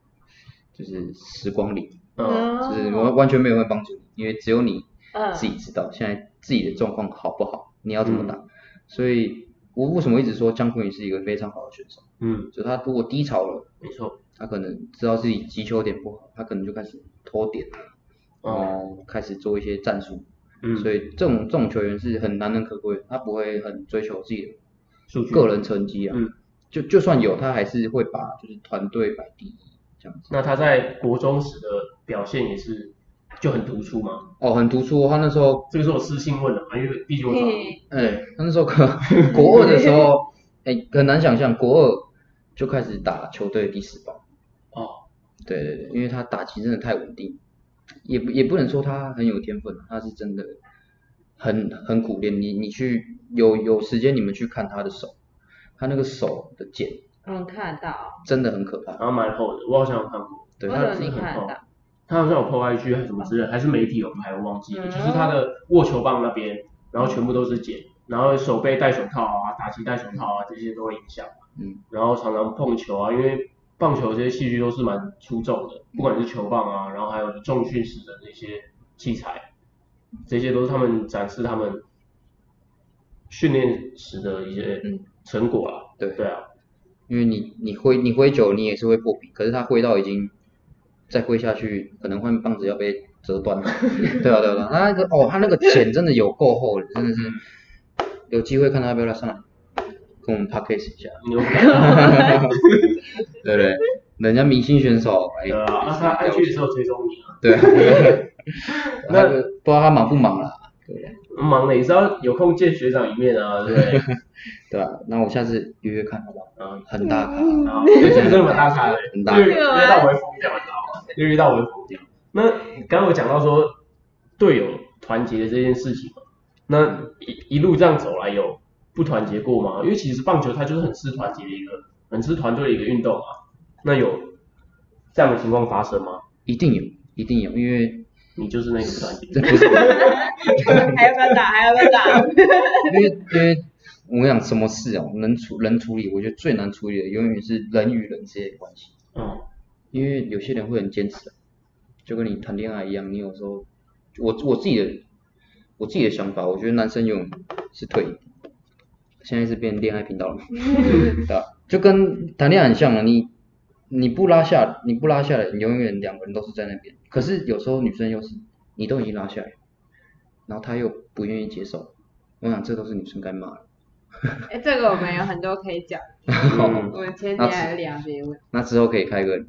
D: 就是时光里，
C: 嗯，
D: 就是完完全没有人会帮助你，因为只有你
B: 嗯
D: 自己知道现在自己的状况好不好，你要怎么打。所以我为什么一直说江坤宇是一个非常好的选手？
C: 嗯，
D: 就他如果低潮了，
C: 没错，
D: 他可能知道自己击球点不好，他可能就开始拖点，然后开始做一些战术。
C: 嗯，
D: 所以这种这种球员是很难能可贵，他不会很追求自己的
C: 数据
D: 个人成绩啊。
C: 嗯
D: 就就算有，他还是会把就是团队摆第一这样子。
C: 那他在国中时的表现也是就很突出嘛，
D: 哦，很突出哦。他那时候，
C: 这个是我私信问的嘛，因为毕竟我找你，
D: 哎，他那时候国国二的时候，哎，很难想象国二就开始打球队第四棒。
C: 哦，
D: 对对对，因为他打击真的太稳定，也不也不能说他很有天分，他是真的很很苦练。你你去有有时间你们去看他的手，他那个手的茧
B: 嗯，看得到。
D: 真的很可怕。
C: 然后蛮厚的，我好像有看过。
D: 对，他
B: 为什么你
C: 很厚？他好像有 PO IG 还是什么之类，还是媒体有拍，我忘记了。
B: 嗯
C: 就是他的握球棒那边，然后全部都是茧，然后手背戴手套啊，打击戴手套啊，这些都会影响。
D: 嗯，
C: 然后常常碰球啊，因为棒球这些器具都是蛮出众的，不管是球棒啊，然后还有重训时的那些器材，这些都是他们展示他们训练时的一些
D: 嗯
C: 成果啦。
D: 对
C: 对啊，
D: 因为你你挥你挥久，你也是会破皮，可是他挥到已经再挥下去，可能换棒子要被折断了。对啊对啊，对啊他那个哦，他那个茧真的有够厚的，真的是有机会看他要不要来上来跟我们 p a c k a s e 一下，
C: 牛逼！
D: 对不对？人家明星选手，哎，
C: 对啊，那他 IG 的时候追踪你啊。
D: 对啊，
C: 那
D: 那不知道他忙不忙啦，对不对？
C: 忙了也是要有空见学长一面啊，对不对？
D: 对啊，那我下次约约看好不好？
C: 嗯，
D: 很大咖，
C: 啊，真的蛮大咖的，
D: 很大
C: 约约到我会疯掉，你知道吗？约到我会疯掉。那刚刚我讲到说队友团结的这件事情嘛，那一一路这样走来有不团结过吗？因为其实棒球它就是很吃团结的一个，很吃团队的一个运动啊。那有这样的情况发生吗？
D: 一定有，一定有，因为
C: 你就是那个不团结
D: 这不是。
B: 还要不要打？还要不要打？
D: 因为因为我跟你讲，什么事哦，能处能处理，我觉得最难处理的永远是人与人之间的关系。
C: 嗯，
D: 因为有些人会很坚持，就跟你谈恋爱一样，你有时候，我我自己的我自己的想法，我觉得男生永远是退隐，现在是变恋爱频道了嘛，对吧？就跟谈恋爱很像啊，你你不拉下，你不拉下来，你永远两个人都是在那边。可是有时候女生又是，你都已经拉下来，然后她又不愿意接受，我想这都是女生该骂的。
B: 哎，这个我们有很多可以讲。
C: 嗯
B: 我们前几天还聊这些问。
D: 那之后可以开个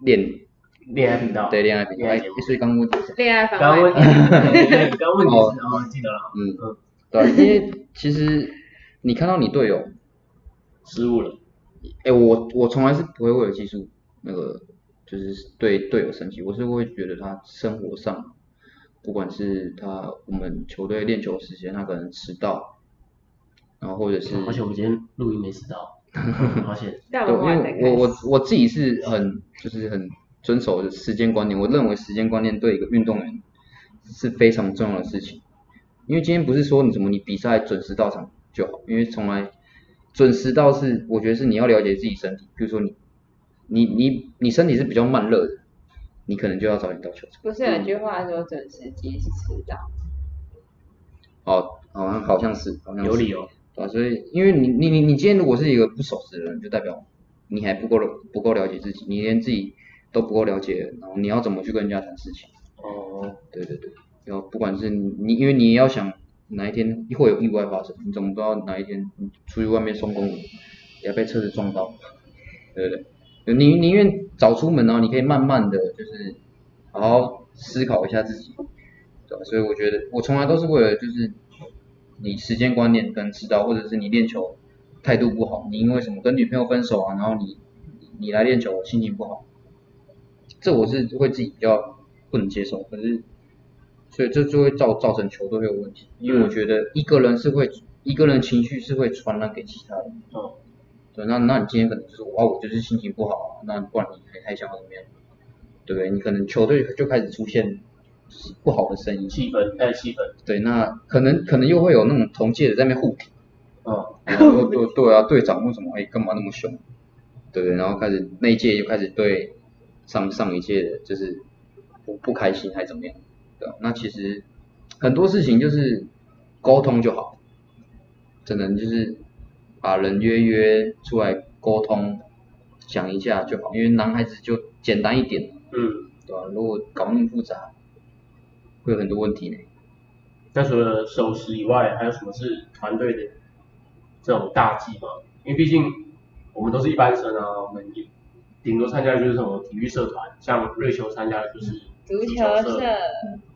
D: 恋
C: 恋爱频道，
D: 对恋爱频道，所以刚刚问题是
B: 恋爱番
C: 刚刚问
B: 外
C: 题，刚刚问题是哦，记得了，
D: 嗯
C: 嗯，
D: 对啊、因为其实你看到你队友，
C: 失误了，
D: 哎，我我从来是不会为了技术那个就是对队友生气，我是会觉得他生活上，不管是他我们球队练球时间，他可能迟到，然后或者是
C: 而且我们今天录音没迟到，好险，
B: 但
D: 对，
B: 我
D: 我我我自己是很就是很遵守的时间观念，我认为时间观念对一个运动员是非常重要的事情。因为今天不是说你什么你比赛准时到场就好，因为从来准时到是我觉得是你要了解自己身体，比如说你你你你身体是比较慢热的，你可能就要早点到球场。
B: 不是有一句话说准时即是迟到？
D: 哦，好像好像是好像是
C: 有理由，
D: 对啊，所以因为你你你你今天如果是一个不守时的人，就代表你还不够不够了解自己，你连自己都不够了解，然后你要怎么去跟人家谈事情？
C: 哦，
D: 对对对，然后不管是你你因为你要想哪一天会有意外发生，你怎么不知道哪一天你出去外面送公务，也要被车子撞到，对不对？你宁愿早出门，然后你可以慢慢的就是好好思考一下自己，对吧？所以我觉得我从来都是为了就是你时间观念跟知道，或者是你练球态度不好，你因为什么跟女朋友分手啊，然后你你来练球心情不好，这我是会自己比较不能接受，可是所以这就会造造成球队会有问题，因为我觉得一个人是会一个人情绪是会传染给其他人，
C: 哦，
D: 对，那那你今天可能就是哇，我就是心情不好啊，那不然你还还想要怎么样？对不对？你可能球队就开始出现不好的声音，
C: 气氛太气氛，
D: 对，那可能可能又会有那种同届的在那边互挺，
C: 嗯，
D: 对对啊，队长为什么哎干嘛那么凶？对不对？然后开始那一届又开始对上上一届的就是不不开心还怎么样？对啊，那其实很多事情就是沟通就好，真的就是把人约约出来沟通，讲一下就好，因为男孩子就简单一点，
C: 嗯，
D: 对吧、如果搞那么复杂，会有很多问题呢。
C: 那除了守时以外，还有什么是团队的这种大忌吗？因为毕竟我们都是一般生啊，我们也顶多参加的就是什么体育社团，像瑞秋参加的就是
B: 足球
C: 社，
B: 社，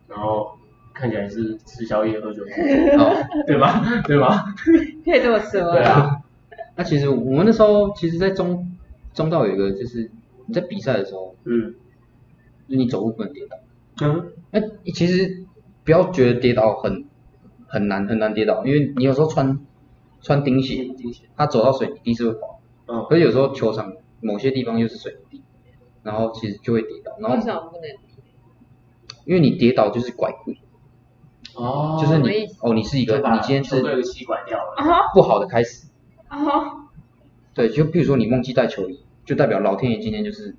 C: 然后看起来是吃宵夜喝酒，
D: 哦，
C: 对吧？对吧？
B: 可以这么说。
C: 对啊，
D: 那其实我们那时候，其实，在中中道有一个，就是你在比赛的时候，
C: 嗯
D: 就是你走路不能跌倒。
C: 嗯，
D: 那其实不要觉得跌倒很很难很难跌倒，因为你有时候穿穿钉鞋，
C: 钉鞋
D: 它走到水泥地是会滑，
C: 嗯
D: 可是有时候球场某些地方又是水泥地，然后其实就会跌倒，然
B: 为
D: 后
B: 什么不能？
D: 因为你跌倒就是拐棍，
C: 哦
D: 就是你哦你是一个你今天是不好的开始，
B: 啊！
D: 对，就比如说你忘记带球衣，就代表老天爷今天就是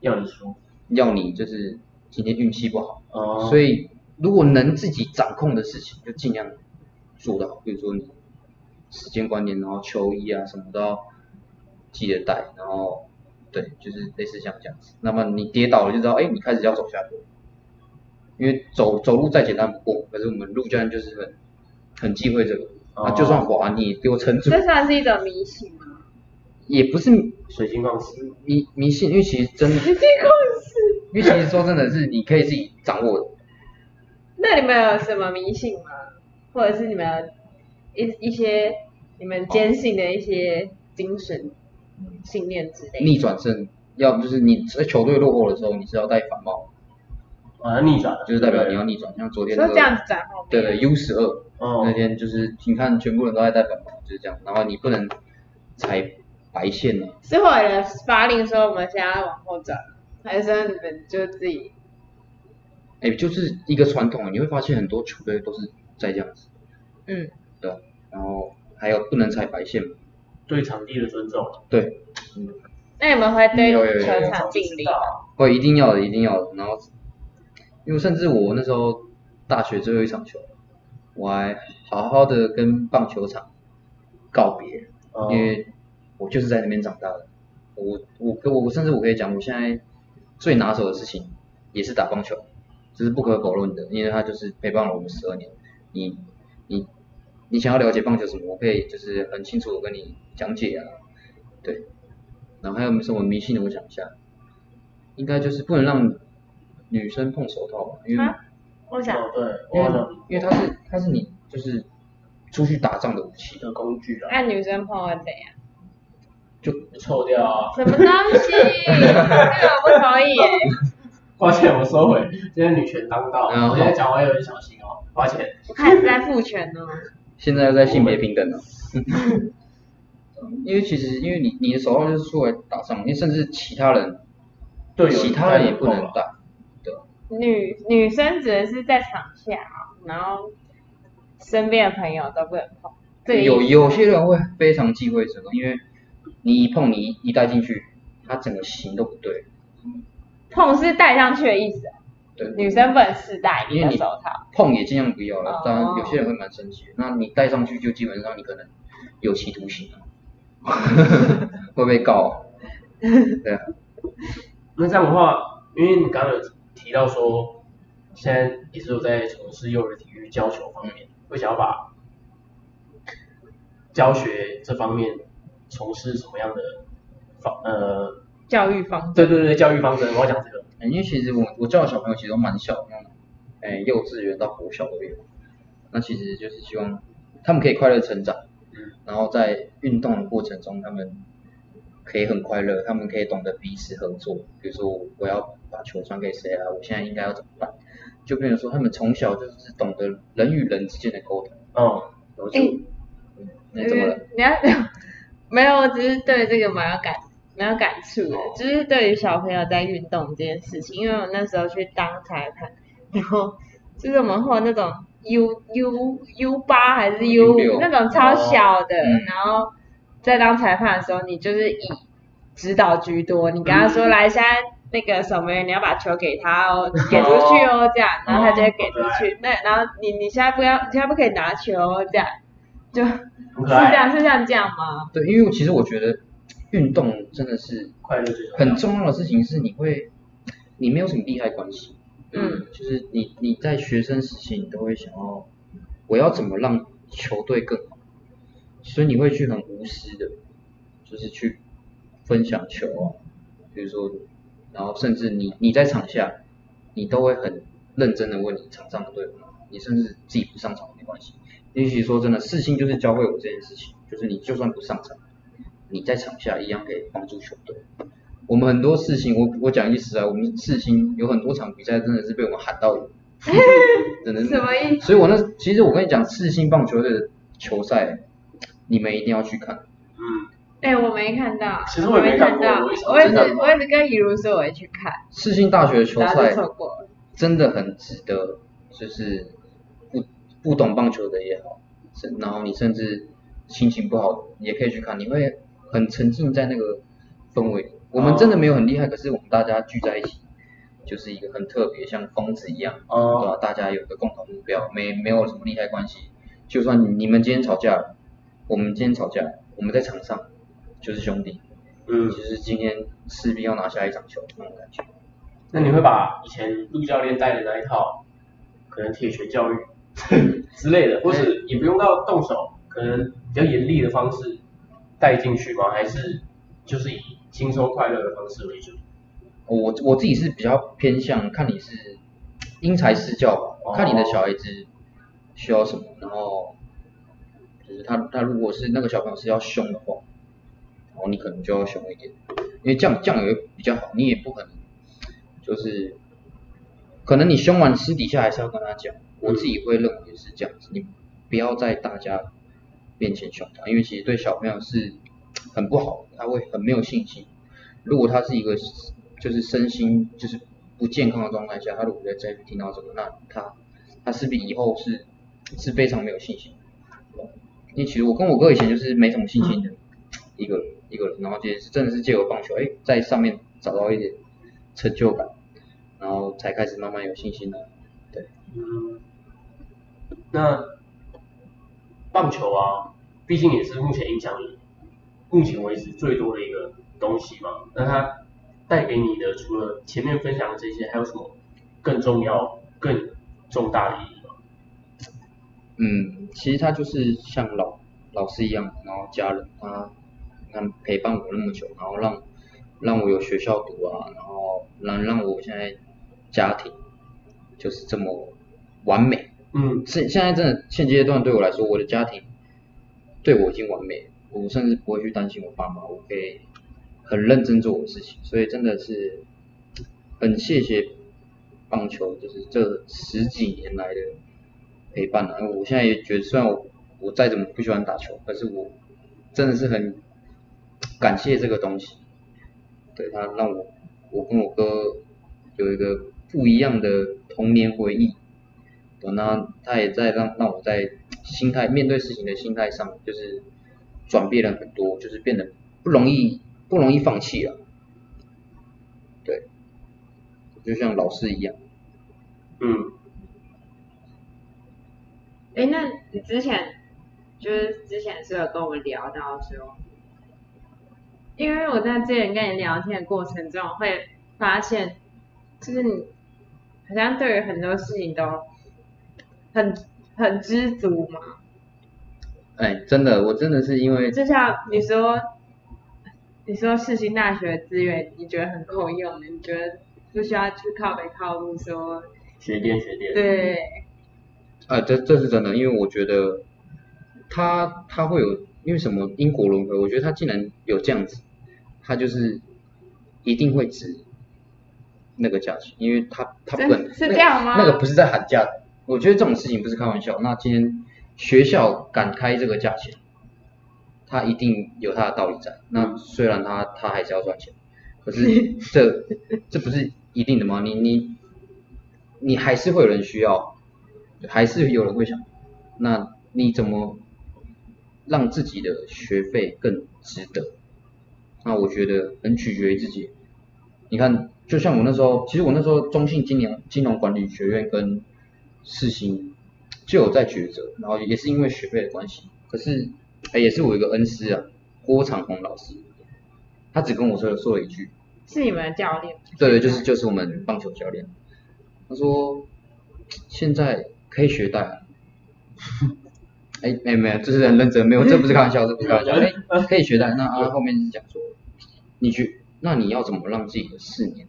C: 要你输。
D: 要你就是今天运气不好，
C: 哦
D: 所以如果能自己掌控的事情，就尽量做到。比如说你时间观念，然后球衣啊什么都要记得带，然后对，就是类似像这样子。那么你跌倒了就知道，哎，你开始要走下坡。因为走走路再简单不过，可是我们陆教练就是很很忌讳这个，啊，就算滑你也给我撑住，
B: 这算是一种迷信吗？
D: 也不是
C: 水晶矿石，
D: 迷迷信，因为其实真的，
B: 这个是。
D: 因为其实说真的是你可以自己掌握的。
B: 那你们有什么迷信吗？或者是你们一一些你们坚信的一些精神信念之类的？
D: 逆转胜，要不就是你在球队落后的时候，你是要戴反帽，
C: 啊，逆转了，
D: 就是代表你要逆转。像昨天那个，
B: 说这样子
D: 对对 U 十二
C: 哦
D: 那天就是你看全部人都在戴反帽，就是这样。然后你不能踩白线呢、
B: 是会有人发令说我们现在往后转，还是说你们就自己？
D: 哎，就是一个传统，你会发现很多球队都是在这样子，
B: 嗯，
D: 对。然后还有不能踩白线嘛，
C: 对场地的尊重。
D: 对，
B: 那你们会对球场敬礼吗？
D: 会一定要的，一定要的。然后，因为甚至我那时候大学最后一场球，我还好好的跟棒球场告别，
C: 哦
D: 因为我就是在那边长大的。我我可我我甚至我可以讲，我现在最拿手的事情也是打棒球，这是不可否认的，因为它就是陪伴了我们十二年。你你你想要了解棒球什么，我可以就是很清楚的跟你讲解啊，对。然后还有什么迷信的？我想一下，应该就是不能让女生碰手套吧，因为、
B: 啊我想
C: 哦，对，
D: 因为因为它是它是你就是出去打仗的武器，
C: 的工具啊，
B: 那女生碰会怎样？
D: 就
C: 臭掉啊！
B: 什么东西？这个我不可以耶。
C: 抱歉，我收回，今天女权当道，
D: 嗯
C: 我现在讲话要很小心哦，抱歉。
B: 我开始在父权呢。
D: 现在在性别平等了。因为其实因为你你的手套就是出来打仗，因为甚至其他人
C: 对
D: 其他人也不能戴，对吧？
B: 女女生指的是在场下啊，然后身边的朋友都不能碰。这个意思
D: 有有些人会非常忌讳这个，因为你一碰你一一戴进去，它整个型都不对。
B: 碰是戴上去的意思啊，
D: 对，
B: 女生不能试戴你
D: 因为你
B: 的手套。
D: 碰也尽量不要了
B: 哦，
D: 当然有些人会蛮生气。那你戴上去就基本上你可能有期徒刑啊，会被告。对啊，
C: 那这样的话，因为你刚刚有提到说，现在也是有在从事幼儿体育教球方面，会想要把教学这方面从事什么样的方呃，
B: 教育方
C: 对对对，教育方针，我要讲这个。
D: 因为其实我我教的小朋友其实都蛮小，那种，哎，幼稚园到国小都有。那其实就是希望他们可以快乐成长，
C: 嗯，
D: 然后在运动的过程中，他们可以很快乐，他们可以懂得彼此合作。比如说我要把球传给谁啊，我现在应该要怎么办？就比如说他们从小就是懂得人与人之间的沟通，
C: 哦，
D: 然后就，
B: 哎
D: 嗯那怎么了？
B: 你要没有，我只是对这个蛮有感蛮有感触的，就是对于小朋友在运动这件事情，因为我那时候去当裁判，然后就是我们会有那种 U U U 八还是 U
D: U6
B: 那种超小的，
D: 嗯。
B: 然后在当裁判的时候，你就是以指导居多，你跟他说、来，现在那个守门员你要把球给他哦，给出去哦，这样，然后他就会给出去，那然后你你现在不要，你现在不可以拿球哦，这样，就。是这样是像这样吗？
D: 对，因为其实我觉得运动真的是
C: 快乐最重要。
D: 很重要的事情是你会，你没有什么利害关系，
B: 嗯，
D: 就是你你在学生时期你都会想要，我要怎么让球队更好，所以你会去很无私的，就是去分享球啊，比如说，然后甚至你你在场下，你都会很认真的问你场上的队友，你甚至自己不上场没关系，也许说真的，四星就是教会我这件事情，就是你就算不上场，你在场下一样可以帮助球队。我们很多事情，我我讲一句实在，我们四星有很多场比赛真的是被我们喊到 真的是
B: 什么意思？
D: 所以我那其实我跟你讲，四星棒球队的球赛，你们一定要去看。
C: 嗯，
B: 哎、我没看到，
C: 其实我也没看
B: 看到，
C: 我也想
B: 我一直我一直跟怡如说我会去看，
D: 世新大学的球
B: 然后就
D: 赛
B: 错过了。
D: 真的很值得，就是不不懂棒球的也好，是然后你甚至心情不好也可以去看，你会很沉浸在那个氛围里。我们真的没有很厉害，可是我们大家聚在一起，就是一个很特别，像疯子一样，对
C: 哦，
D: 吧？大家有个共同目标，没没有什么利害关系。就算你们今天吵架了，我们今天吵架，我们在场上就是兄弟，
C: 嗯，
D: 就是今天势必要拿下一场球那种感觉。
C: 那你会把以前陆教练带的那一套，可能铁拳教育 之类的，或是也不用到动手，可能比较严厉的方式带进去吗？还是就是以轻松快乐的方式为主？
D: 我我自己是比较偏向看你是因材施教吧，
C: 哦
D: 看你的小孩子需要什么，然后就是他他如果是那个小朋友是要凶的话，然后你可能就要凶一点，因为这样这样也比较好，你也不可能就是可能你凶完私底下还是要跟他讲，我自己会认为是这样子，你不要在大家面前凶他，因为其实对小朋友是很不好，他会很没有信心。如果他是一个就是身心就是不健康的状态下，他如果在这里听到这个，那他他势必以后是是非常没有信心的。因为其实我跟我哥以前就是没什么信心的一个一个人，然后其实是真的是借由棒球，哎，在上面找到一点成就感，然后才开始慢慢有信心的。对，
C: 嗯，那棒球啊，毕竟也是目前影响你目前为止最多的一个东西嘛。那它带给你的，除了前面分享的这些，还有什么更重要、更重大的意义？
D: 嗯，其实他就是像老老师一样，然后家人他你看陪伴我那么久，然后让让我有学校读啊，然后让让我现在家庭就是这么完美。
C: 嗯
D: 现现在真的现阶段对我来说，我的家庭对我已经完美，我甚至不会去担心我爸妈，我可以很认真做我的事情，所以真的是很谢谢棒球，就是这十几年来的陪伴啊。我现在也觉得，虽然我我再怎么不喜欢打球，可是我真的是很感谢这个东西，对它让我我跟我哥有一个不一样的童年回忆。对，那他也在让让我在心态面对事情的心态上，就是转变了很多，就是变得不容易不容易放弃了。对，就像老师一样。
C: 嗯，
B: 哎，那你之前就是之前是有跟我们聊到说，因为我在之前跟你聊天的过程中会发现，就是你好像对于很多事情都很很知足嘛。
D: 哎，真的，我真的是因为
B: 就像你说，你说世新大学资源你觉得很够用，你觉得不需要去靠北靠路说，
C: 学电学电，
B: 对，
D: 啊，这这是真的，因为我觉得他他会有因为什么因果轮回，我觉得他既然有这样子，他就是一定会值那个价钱，因为他他不可能
B: 是这样吗
D: 那个不是在喊价，我觉得这种事情不是开玩笑。那今天学校敢开这个价钱，他一定有他的道理在。那虽然他他还是要赚钱，可是 这这不是一定的吗？你你你还是会有人需要，还是有人会想，那你怎么让自己的学费更值得？那我觉得很取决于自己。你看，就像我那时候，其实我那时候中信金融金融管理学院跟世新就有在抉择，然后也是因为学费的关系，可是哎也是我一个恩师啊，郭长宏老师，他只跟我说说了一句，
B: 是你们的教练。
D: 对对，就是就是我们棒球教练。他说现在可以学贷啊。哎哎没有，这是很认真，没有，这不是开玩笑，这不是开玩笑。哎，可以学贷。那啊后面是讲说，你去，那你要怎么让自己的四年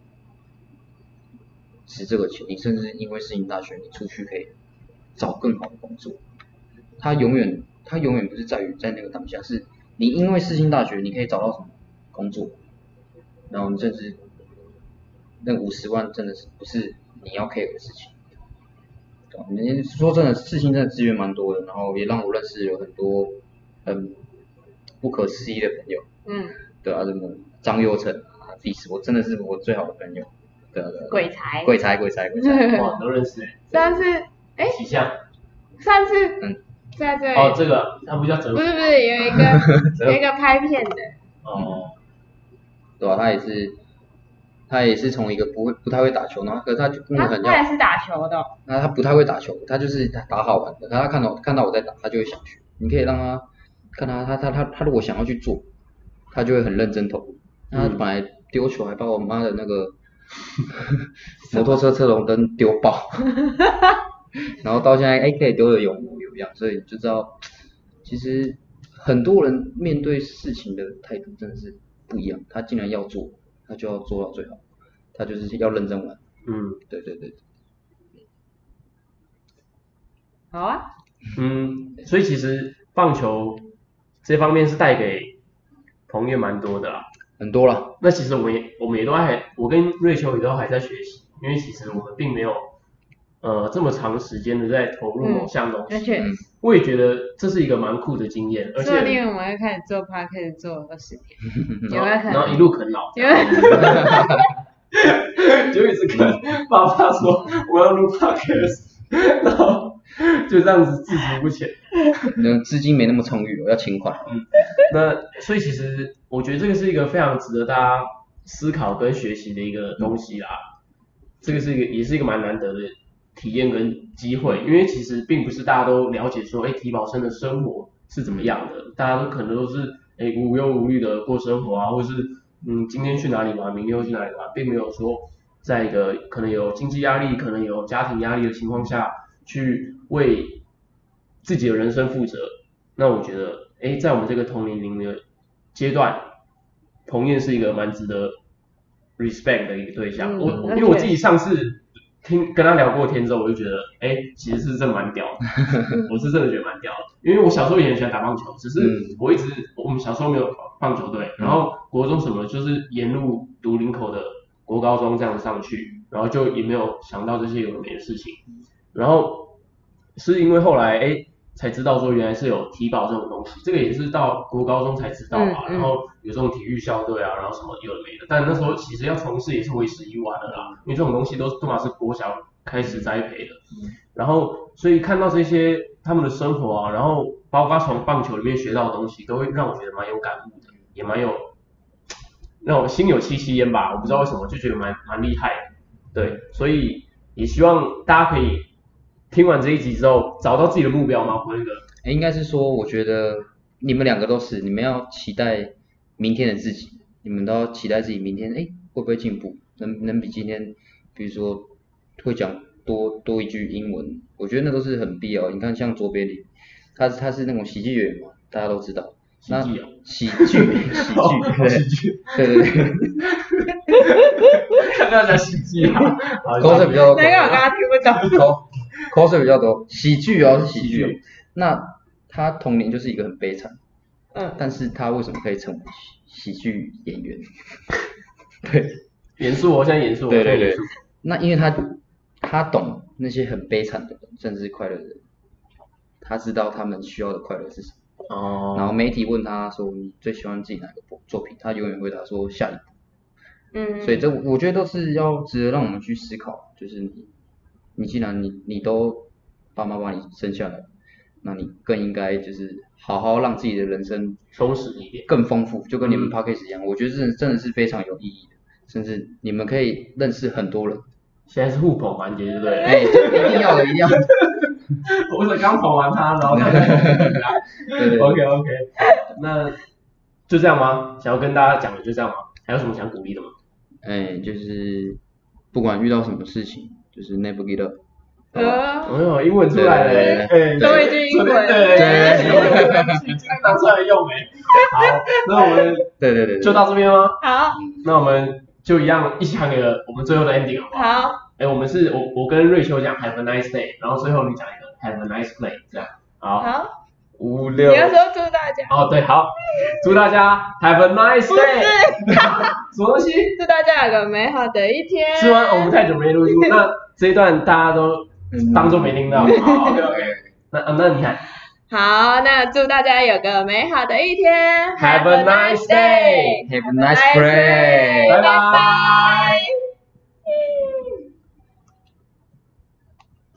D: 值这个钱？你甚至因为世新大学，你出去可以找更好的工作。他永远，他永远不是在于在那个当下，是你因为世新大学，你可以找到什么工作，然后你甚至那五十万真的是不是你要 care 的事情。对吧你说真的，事情真的资源蛮多的，然后也让我认识有很多很不可思议的朋友，
B: 嗯，
D: 对啊，什么张佑成啊，历史，我真的是我最好的朋友，对啊
B: 鬼才，
D: 鬼才鬼才鬼才，
C: 哇，都认识。欸。
B: 上次哎，
C: 几项？
B: 上次
D: 嗯。
B: 在这里，
C: 哦，这个他不叫哲
B: 不是不是有一个 有一个拍片的，
C: 哦，
D: 对吧、他也是他也是从一个不会不太会打球，然后可是他就跟我
B: 他
D: 很像，
B: 他也是打球的哦，
D: 那他不太会打球，他就是他打好玩的，他看到看到我在打，他就会想去。你可以让他看他他他他他如果想要去做，他就会很认真投入。那他本来丢球还把我妈的那个 摩托车车龙灯丢爆，然后到现在哎可以丢的有模有样，所以就知道其实很多人面对事情的态度真的是不一样。他竟然要做，他就要做到最好，他就是要认真玩。
C: 嗯
D: 对对对。
B: 好啊，
C: 嗯，所以其实棒球这方面是带给朋友蛮多的啦。
D: 很多了，
C: 那其实我们也我们也都还，我跟瑞秋也都还在学习，因为其实我们并没有呃这么长时间的在投入某项东西。
B: 而且
D: 嗯，
C: 我也觉得这是一个蛮酷的经验，而且
B: 说不定我们会开始做 p o d 开始做二十年，有没有可
C: 然后一？路啃老，
B: 有没有？
C: 就一直跟爸爸说我要录 podcast，然后就这样子自足不前。
D: 那资金没那么充裕，我要请款。
C: 那所以其实我觉得这个是一个非常值得大家思考跟学习的一个东西啦。这个是一个也是一个蛮难得的体验跟机会，因为其实并不是大家都了解说，哎，体保生的生活是怎么样的，大家都可能都是哎无忧无虑的过生活啊，或是嗯今天去哪里玩，明天又去哪里玩，并没有说在一个可能有经济压力、可能有家庭压力的情况下去为自己的人生负责。那我觉得，哎，在我们这个同龄龄的阶段，彭燕是一个蛮值得 respect 的一个对象。
B: 嗯
C: 我我因为我自己上次听跟他聊过天之后，我就觉得，哎，其实是真的蛮屌的，我是真的觉得蛮屌的。因为我小时候也很喜欢打棒球，只是
D: 嗯。
C: 我一直我们小时候没有棒球队，然后国中什么就是沿路读林口的国高中这样上去，然后就也没有想到这些有的没的事情，然后是因为后来哎才知道说原来是有体保这种东西，这个也是到国高中才知道啊，
B: 嗯嗯。
C: 然后有这种体育校队啊，然后什么有的没的，但那时候其实要从事也是为时已晚了啦，因为这种东西都是都嘛是国小开始栽培的，然后所以看到这些他们的生活啊，然后包括从棒球里面学到的东西，都会让我觉得蛮有感悟的，也蛮有让我心有戚戚焉吧，我不知道为什么就觉得蛮蛮厉害的，对，所以也希望大家可以听完这一集之后找到自己的目标嘛，那个
D: 哎，应该是说，我觉得你们两个都是，你们要期待明天的自己，你们都要期待自己明天，哎，会不会进步？能能比今天，比如说会讲多多一句英文，我觉得那都是很必要。你看，像卓别林，他他是那种喜剧演员嘛，大家都知道。那
C: 喜剧啊。
D: 喜剧，喜剧，对。
C: 喜剧，
D: 对对对，
C: 看到讲喜剧啊，好
D: 口水比较多，
B: 那个我刚刚听不懂。
D: 口口水比较多，喜剧哦，是喜剧哦
C: 喜剧。
D: 那他童年就是一个很悲惨，
B: 嗯，
D: 但是他为什么可以成为喜喜剧演员？对，
C: 严肃哦，现在严肃哦，
D: 对对对那因为他他懂那些很悲惨的人，甚至快乐的人，他知道他们需要的快乐是什么。
C: 哦，
D: 然后媒体问他说：“你最喜欢自己哪个部作品？”他永远回答说：“下一部。”
B: 嗯，
D: 所以这我觉得都是要值得让我们去思考，就是你，你既然你你都爸妈把你生下来，那你更应该就是好好让自己的人生
C: 充实一点，
D: 更丰富，就跟你们
C: 嗯
D: p a c k a g e 一样，我觉得这真的是非常有意义的，甚至你们可以认识很多人，
C: 现在是互捧环节，对不对？
D: 哎，这一定要的，一定要的，
C: 我是刚捧完他，然后 他。
D: 对对对
C: OK OK，那就这样吗？想要跟大家讲的就这样吗？还有什么想鼓励的吗？
D: 哎，就是不管遇到什么事情，就是 never give up，
C: 哦哟，英文出来了。欸，哎，
B: 多一句英文
C: 对对。对，今天拿出来用哎。好，那我们
D: 对对对对，
C: 就到这边吗？
B: 好。
C: 那我们就一样一起喊给了我们最后的 ending 好不好？
B: 好，
C: 哎，我们是我我跟瑞秋讲 Have a nice day，然后最后你讲一个 Have a nice play，这样。好，
B: 好，
C: 五六。
B: 你要说祝大家，
C: 哦，对，好，祝大家 Have a nice day。
B: 是，
C: 什么东西？
B: 祝大家有个美好的一天。
C: 是吗？我们太久没录音，那这一段大家都
D: 嗯
C: 当做没听到。好，OK OK。那啊那你看
B: 好，那祝大家有个美好的一天
C: Have a nice day
D: Have a nice day。
C: 拜拜。